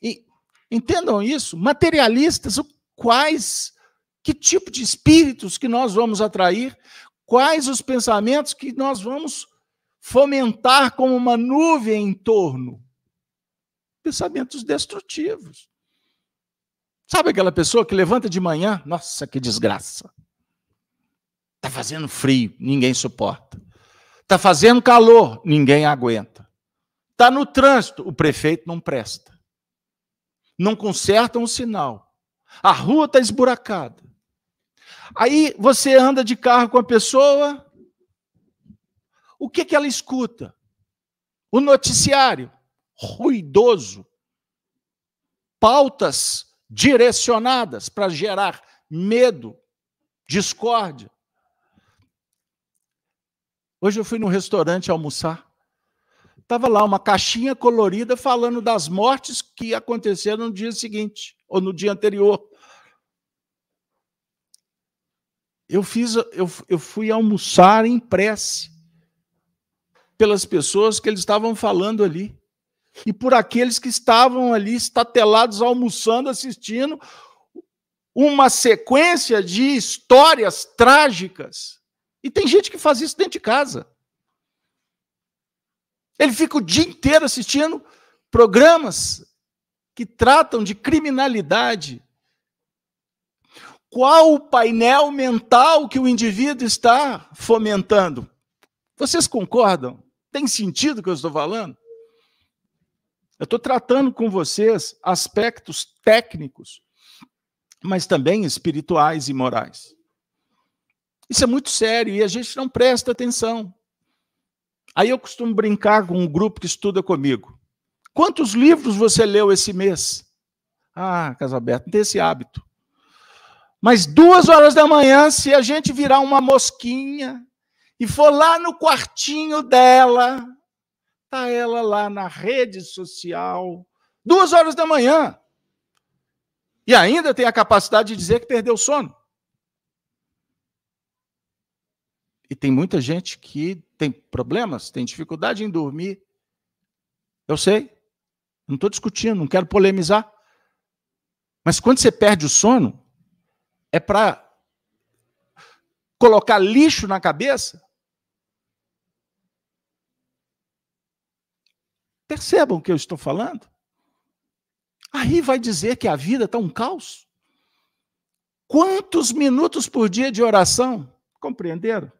e, entendam isso, materialistas, quais, que tipo de espíritos que nós vamos atrair, quais os pensamentos que nós vamos fomentar como uma nuvem em torno? Pensamentos destrutivos. Sabe aquela pessoa que levanta de manhã? Nossa, que desgraça. Está fazendo frio, ninguém suporta. Está fazendo calor, ninguém aguenta. Está no trânsito, o prefeito não presta. Não conserta um sinal. A rua está esburacada. Aí você anda de carro com a pessoa, o que, que ela escuta? O noticiário ruidoso, pautas direcionadas para gerar medo, discórdia. Hoje eu fui num restaurante almoçar. Estava lá uma caixinha colorida falando das mortes que aconteceram no dia seguinte ou no dia anterior. Eu fiz, eu, eu fui almoçar em prece pelas pessoas que eles estavam falando ali e por aqueles que estavam ali estatelados, almoçando, assistindo uma sequência de histórias trágicas. E tem gente que faz isso dentro de casa. Ele fica o dia inteiro assistindo programas que tratam de criminalidade. Qual o painel mental que o indivíduo está fomentando? Vocês concordam? Tem sentido o que eu estou falando? Eu estou tratando com vocês aspectos técnicos, mas também espirituais e morais. Isso é muito sério e a gente não presta atenção. Aí eu costumo brincar com um grupo que estuda comigo. Quantos livros você leu esse mês? Ah, Casalberto, não tem esse hábito. Mas duas horas da manhã, se a gente virar uma mosquinha e for lá no quartinho dela, tá ela lá na rede social, duas horas da manhã. E ainda tem a capacidade de dizer que perdeu o sono. E tem muita gente que tem problemas, tem dificuldade em dormir. Eu sei. Não estou discutindo, não quero polemizar. Mas quando você perde o sono, é para colocar lixo na cabeça? Percebam o que eu estou falando? Aí vai dizer que a vida está um caos? Quantos minutos por dia de oração? Compreenderam?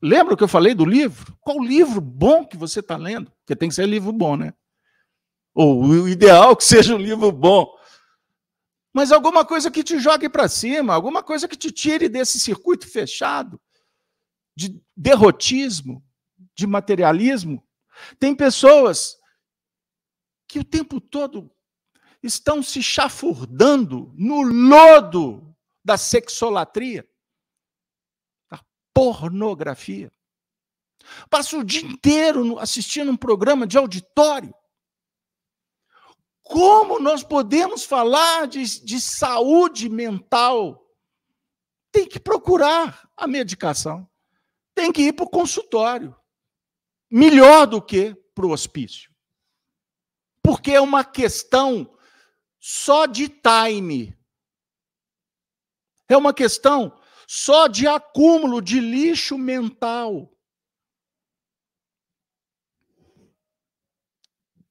Lembra que eu falei do livro? Qual livro bom que você está lendo? Porque tem que ser livro bom, né? Ou o ideal que seja um livro bom. Mas alguma coisa que te jogue para cima, alguma coisa que te tire desse circuito fechado de derrotismo, de materialismo. Tem pessoas que o tempo todo estão se chafurdando no lodo da sexolatria, da pornografia. Passa o dia inteiro assistindo um programa de auditório como nós podemos falar de, de saúde mental? Tem que procurar a medicação, tem que ir para o consultório. Melhor do que para o hospício. Porque é uma questão só de time. É uma questão só de acúmulo de lixo mental.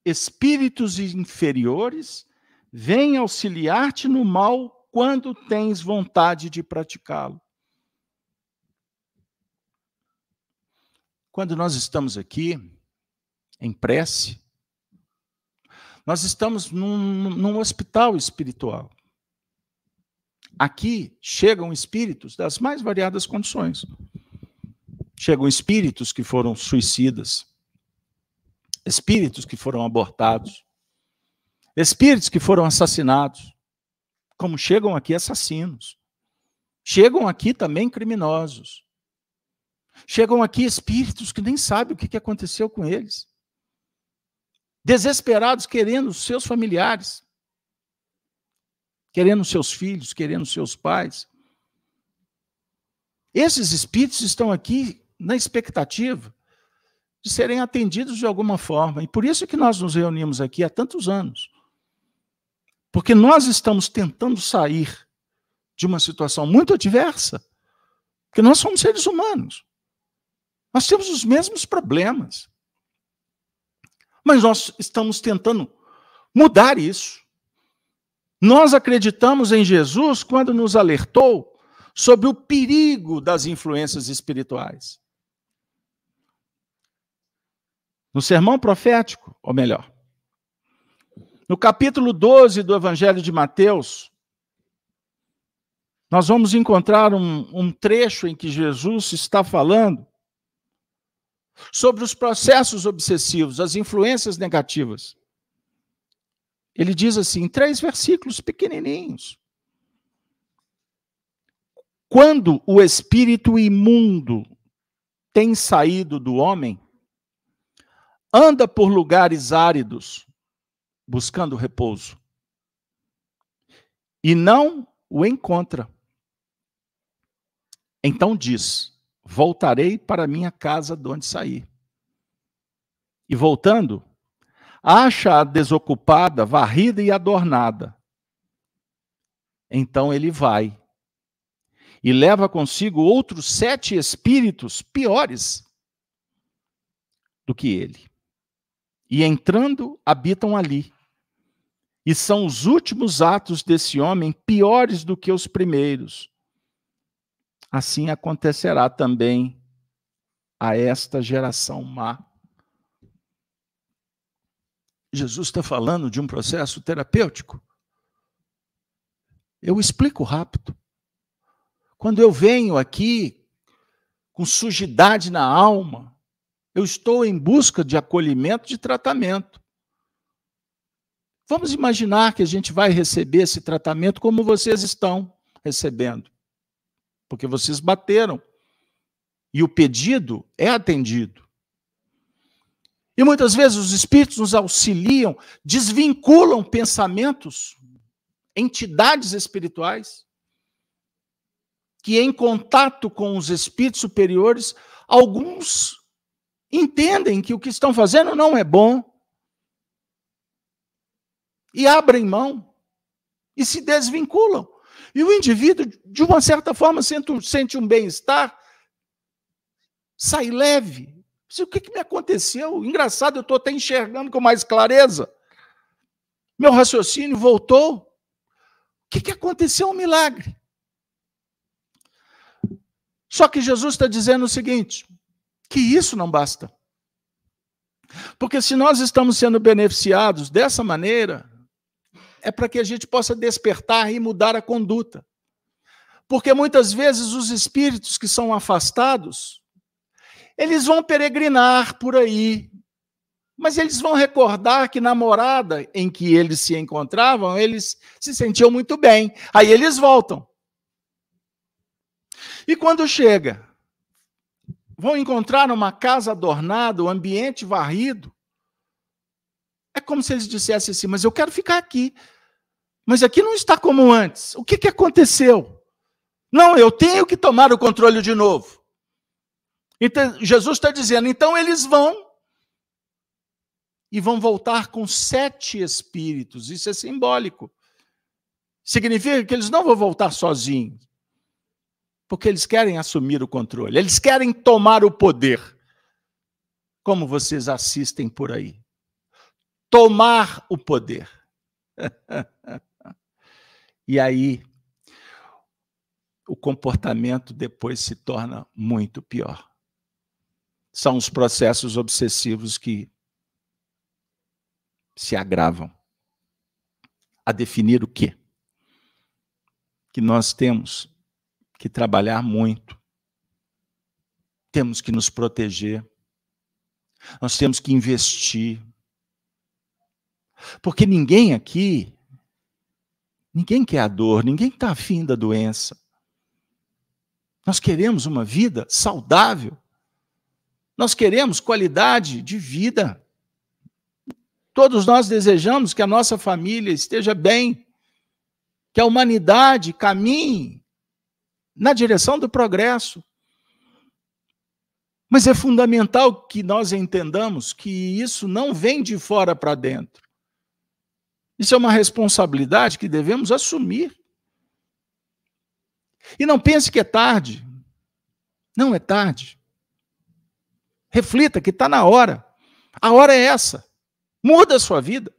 espíritos inferiores vêm auxiliar-te no mal quando tens vontade de praticá-lo. Quando nós estamos aqui, em prece, nós estamos num, num hospital espiritual. Aqui chegam espíritos das mais variadas condições. Chegam espíritos que foram suicidas, espíritos que foram abortados, espíritos que foram assassinados, como chegam aqui assassinos. Chegam aqui também criminosos. Chegam aqui espíritos que nem sabem o que aconteceu com eles. Desesperados, querendo seus familiares, querendo seus filhos, querendo seus pais. Esses espíritos estão aqui na expectativa de serem atendidos de alguma forma. E por isso que nós nos reunimos aqui há tantos anos. Porque nós estamos tentando sair de uma situação muito adversa. Porque nós somos seres humanos. Nós temos os mesmos problemas. Mas nós estamos tentando mudar isso. Nós acreditamos em Jesus quando nos alertou sobre o perigo das influências espirituais. No sermão profético, ou melhor, no capítulo 12 do Evangelho de Mateus, nós vamos encontrar um, um trecho em que Jesus está falando sobre os processos obsessivos, as influências negativas. Ele diz assim, em três versículos pequenininhos. Quando o espírito imundo tem saído do homem, anda por lugares áridos, buscando repouso, e não o encontra. Então diz: Voltarei para minha casa de onde saí. E voltando, acha-a desocupada, varrida e adornada. Então ele vai e leva consigo outros sete espíritos piores do que ele e entrando, habitam ali. E são os últimos atos desse homem piores do que os primeiros. Assim acontecerá também a esta geração má. Jesus está falando de um processo terapêutico. Eu explico rápido. Quando eu venho aqui com sujidade na alma, eu estou em busca de acolhimento, de tratamento. Vamos imaginar que a gente vai receber esse tratamento como vocês estão recebendo. Porque vocês bateram. E o pedido é atendido. E muitas vezes os espíritos nos auxiliam, desvinculam pensamentos, entidades espirituais, que em contato com os espíritos superiores, alguns entendem que o que estão fazendo não é bom, e abrem mão e se desvinculam. E o indivíduo, de uma certa forma, sente um bem-estar, sai leve. O que, que me aconteceu? Engraçado, eu estou até enxergando com mais clareza. Meu raciocínio voltou. O que, que aconteceu? Um milagre. Só que Jesus está dizendo o seguinte: que isso não basta. Porque se nós estamos sendo beneficiados dessa maneira, é para que a gente possa despertar e mudar a conduta. Porque muitas vezes os espíritos que são afastados, eles vão peregrinar por aí, mas eles vão recordar que na morada em que eles se encontravam, eles se sentiam muito bem. Aí eles voltam. E quando chega, vão encontrar uma casa adornada, um ambiente varrido. É como se eles dissessem assim: Mas eu quero ficar aqui. Mas aqui não está como antes. O que, que aconteceu? Não, eu tenho que tomar o controle de novo. Então, Jesus está dizendo: então eles vão e vão voltar com sete espíritos. Isso é simbólico. Significa que eles não vão voltar sozinhos, porque eles querem assumir o controle, eles querem tomar o poder, como vocês assistem por aí. Tomar o poder. E aí o comportamento depois se torna muito pior. São os processos obsessivos que se agravam. A definir o quê? Que nós temos que trabalhar muito, temos que nos proteger, nós temos que investir. Porque ninguém aqui Ninguém quer a dor, ninguém está afim da doença. Nós queremos uma vida saudável. Nós queremos qualidade de vida. Todos nós desejamos que a nossa família esteja bem, que a humanidade caminhe na direção do progresso. Mas é fundamental que nós entendamos que isso não vem de fora para dentro. Isso é uma responsabilidade que devemos assumir. E não pense que é tarde. Não é tarde. Reflita que está na hora. A hora é essa. Muda a sua vida.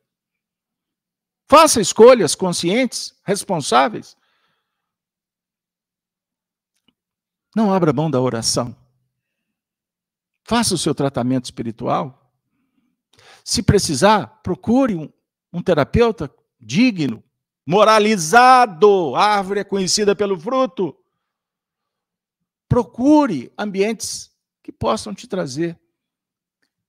Faça escolhas conscientes, responsáveis. Não abra mão da oração. Faça o seu tratamento espiritual. Se precisar, procure um, um terapeuta digno, moralizado. A árvore é conhecida pelo fruto. Procure ambientes que possam te trazer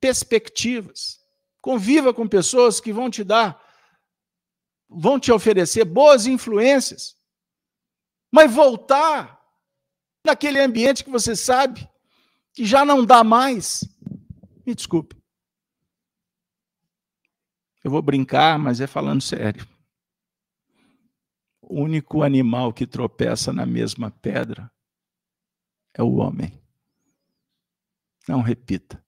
perspectivas. Conviva com pessoas que vão te dar, vão te oferecer boas influências. Mas voltar naquele ambiente que você sabe que já não dá mais, me desculpe. Eu vou brincar, mas é falando sério. O único animal que tropeça na mesma pedra é o homem. Não repita.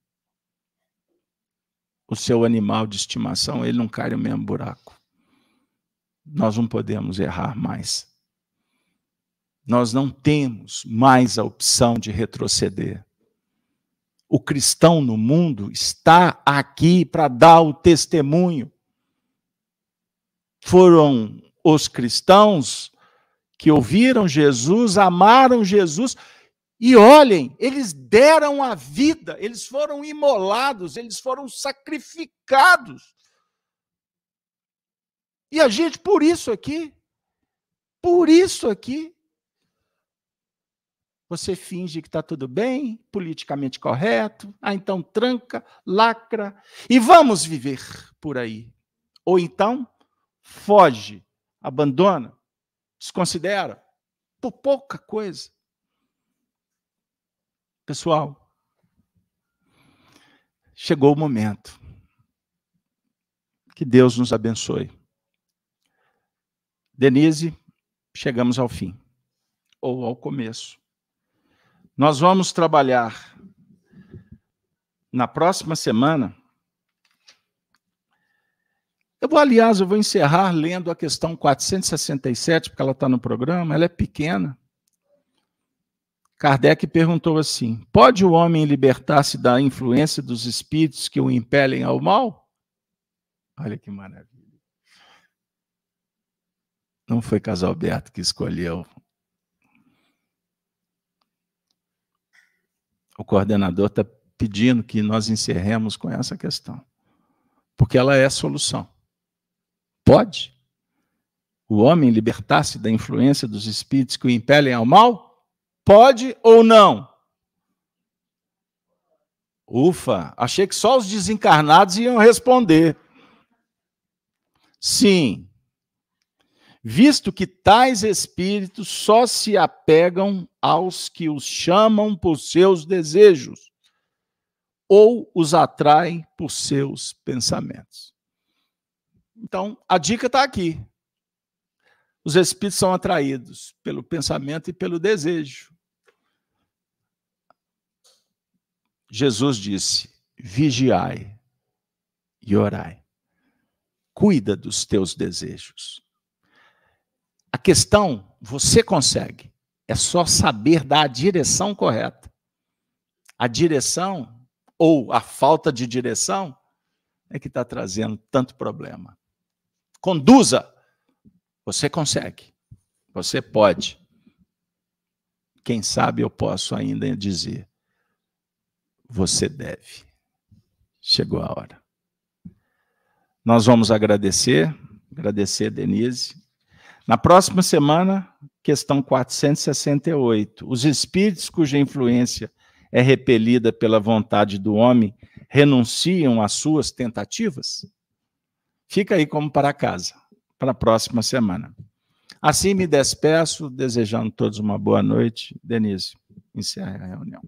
O seu animal de estimação, ele não cai no mesmo buraco. Nós não podemos errar mais. Nós não temos mais a opção de retroceder o cristão no mundo está aqui para dar o testemunho. Foram os cristãos que ouviram Jesus, amaram Jesus, e olhem, eles deram a vida, eles foram imolados, eles foram sacrificados. E a gente, por isso aqui, por isso aqui, você finge que está tudo bem, politicamente correto, ah, então tranca, lacra, e vamos viver por aí. Ou então, foge, abandona, desconsidera, por pouca coisa. Pessoal, chegou o momento. Que Deus nos abençoe. Denise, chegamos ao fim, ou ao começo. Nós vamos trabalhar na próxima semana. Eu vou, aliás, eu vou encerrar lendo a questão 467, porque ela está no programa, ela é pequena. Kardec perguntou assim: Pode o homem libertar-se da influência dos espíritos que o impelem ao mal? Olha que maravilha. Não foi Casalberto que escolheu. O coordenador está pedindo que nós encerremos com essa questão. Porque ela é a solução. Pode o homem libertar-se da influência dos espíritos que o impelem ao mal? Pode ou não? Ufa, achei que só os desencarnados iam responder. Sim, visto que tais espíritos só se apegam aos que os chamam por seus desejos ou os atraem por seus pensamentos. Então, a dica está aqui. Os espíritos são atraídos pelo pensamento e pelo desejo. Jesus disse: vigiai e orai. Cuida dos teus desejos. A questão, você consegue. É só saber dar a direção correta. A direção, ou a falta de direção, é que está trazendo tanto problema. Conduza. Você consegue. Você pode. Quem sabe eu posso ainda dizer: você deve. Chegou a hora. Nós vamos agradecer, agradecer Denise, na próxima semana, questão 468. Os espíritos cuja influência é repelida pela vontade do homem renunciam às suas tentativas? Fica aí como para casa, para a próxima semana. Assim me despeço, desejando a todos uma boa noite. Denise, encerra a reunião.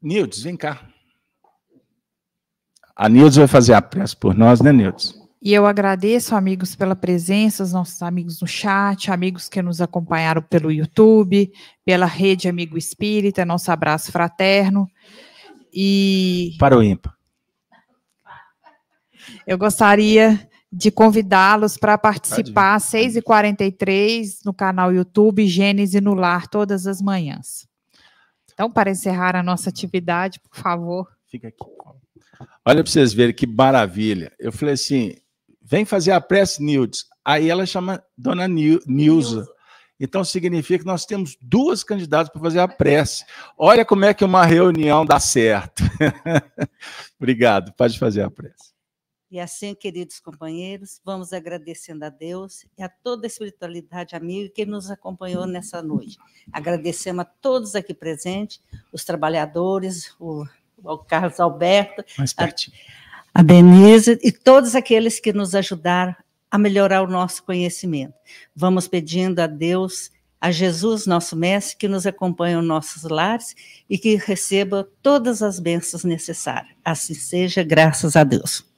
Nildes, vem cá. A Nildes vai fazer a prece por nós, né, Nildes? E eu agradeço, amigos, pela presença, os nossos amigos no chat, amigos que nos acompanharam pelo YouTube, pela rede Amigo Espírita, nosso abraço fraterno. E. Para o ímpar. Eu gostaria de convidá-los para participar às 6h43 no canal YouTube Gênese no Lar, todas as manhãs. Então, para encerrar a nossa atividade, por favor. Fica aqui. Olha para vocês verem que maravilha. Eu falei assim: Vem fazer a prece, Nildes. Aí ela chama Dona Nilza. Então significa que nós temos duas candidatas para fazer a prece. Olha como é que uma reunião dá certo. Obrigado, pode fazer a prece. E assim, queridos companheiros, vamos agradecendo a Deus e a toda a espiritualidade amiga que nos acompanhou nessa noite. Agradecemos a todos aqui presentes, os trabalhadores, o, o Carlos Alberto, Mais pertinho. A, a Denise e todos aqueles que nos ajudaram a melhorar o nosso conhecimento. Vamos pedindo a Deus, a Jesus, nosso Mestre, que nos acompanhe em nossos lares e que receba todas as bênçãos necessárias. Assim seja, graças a Deus.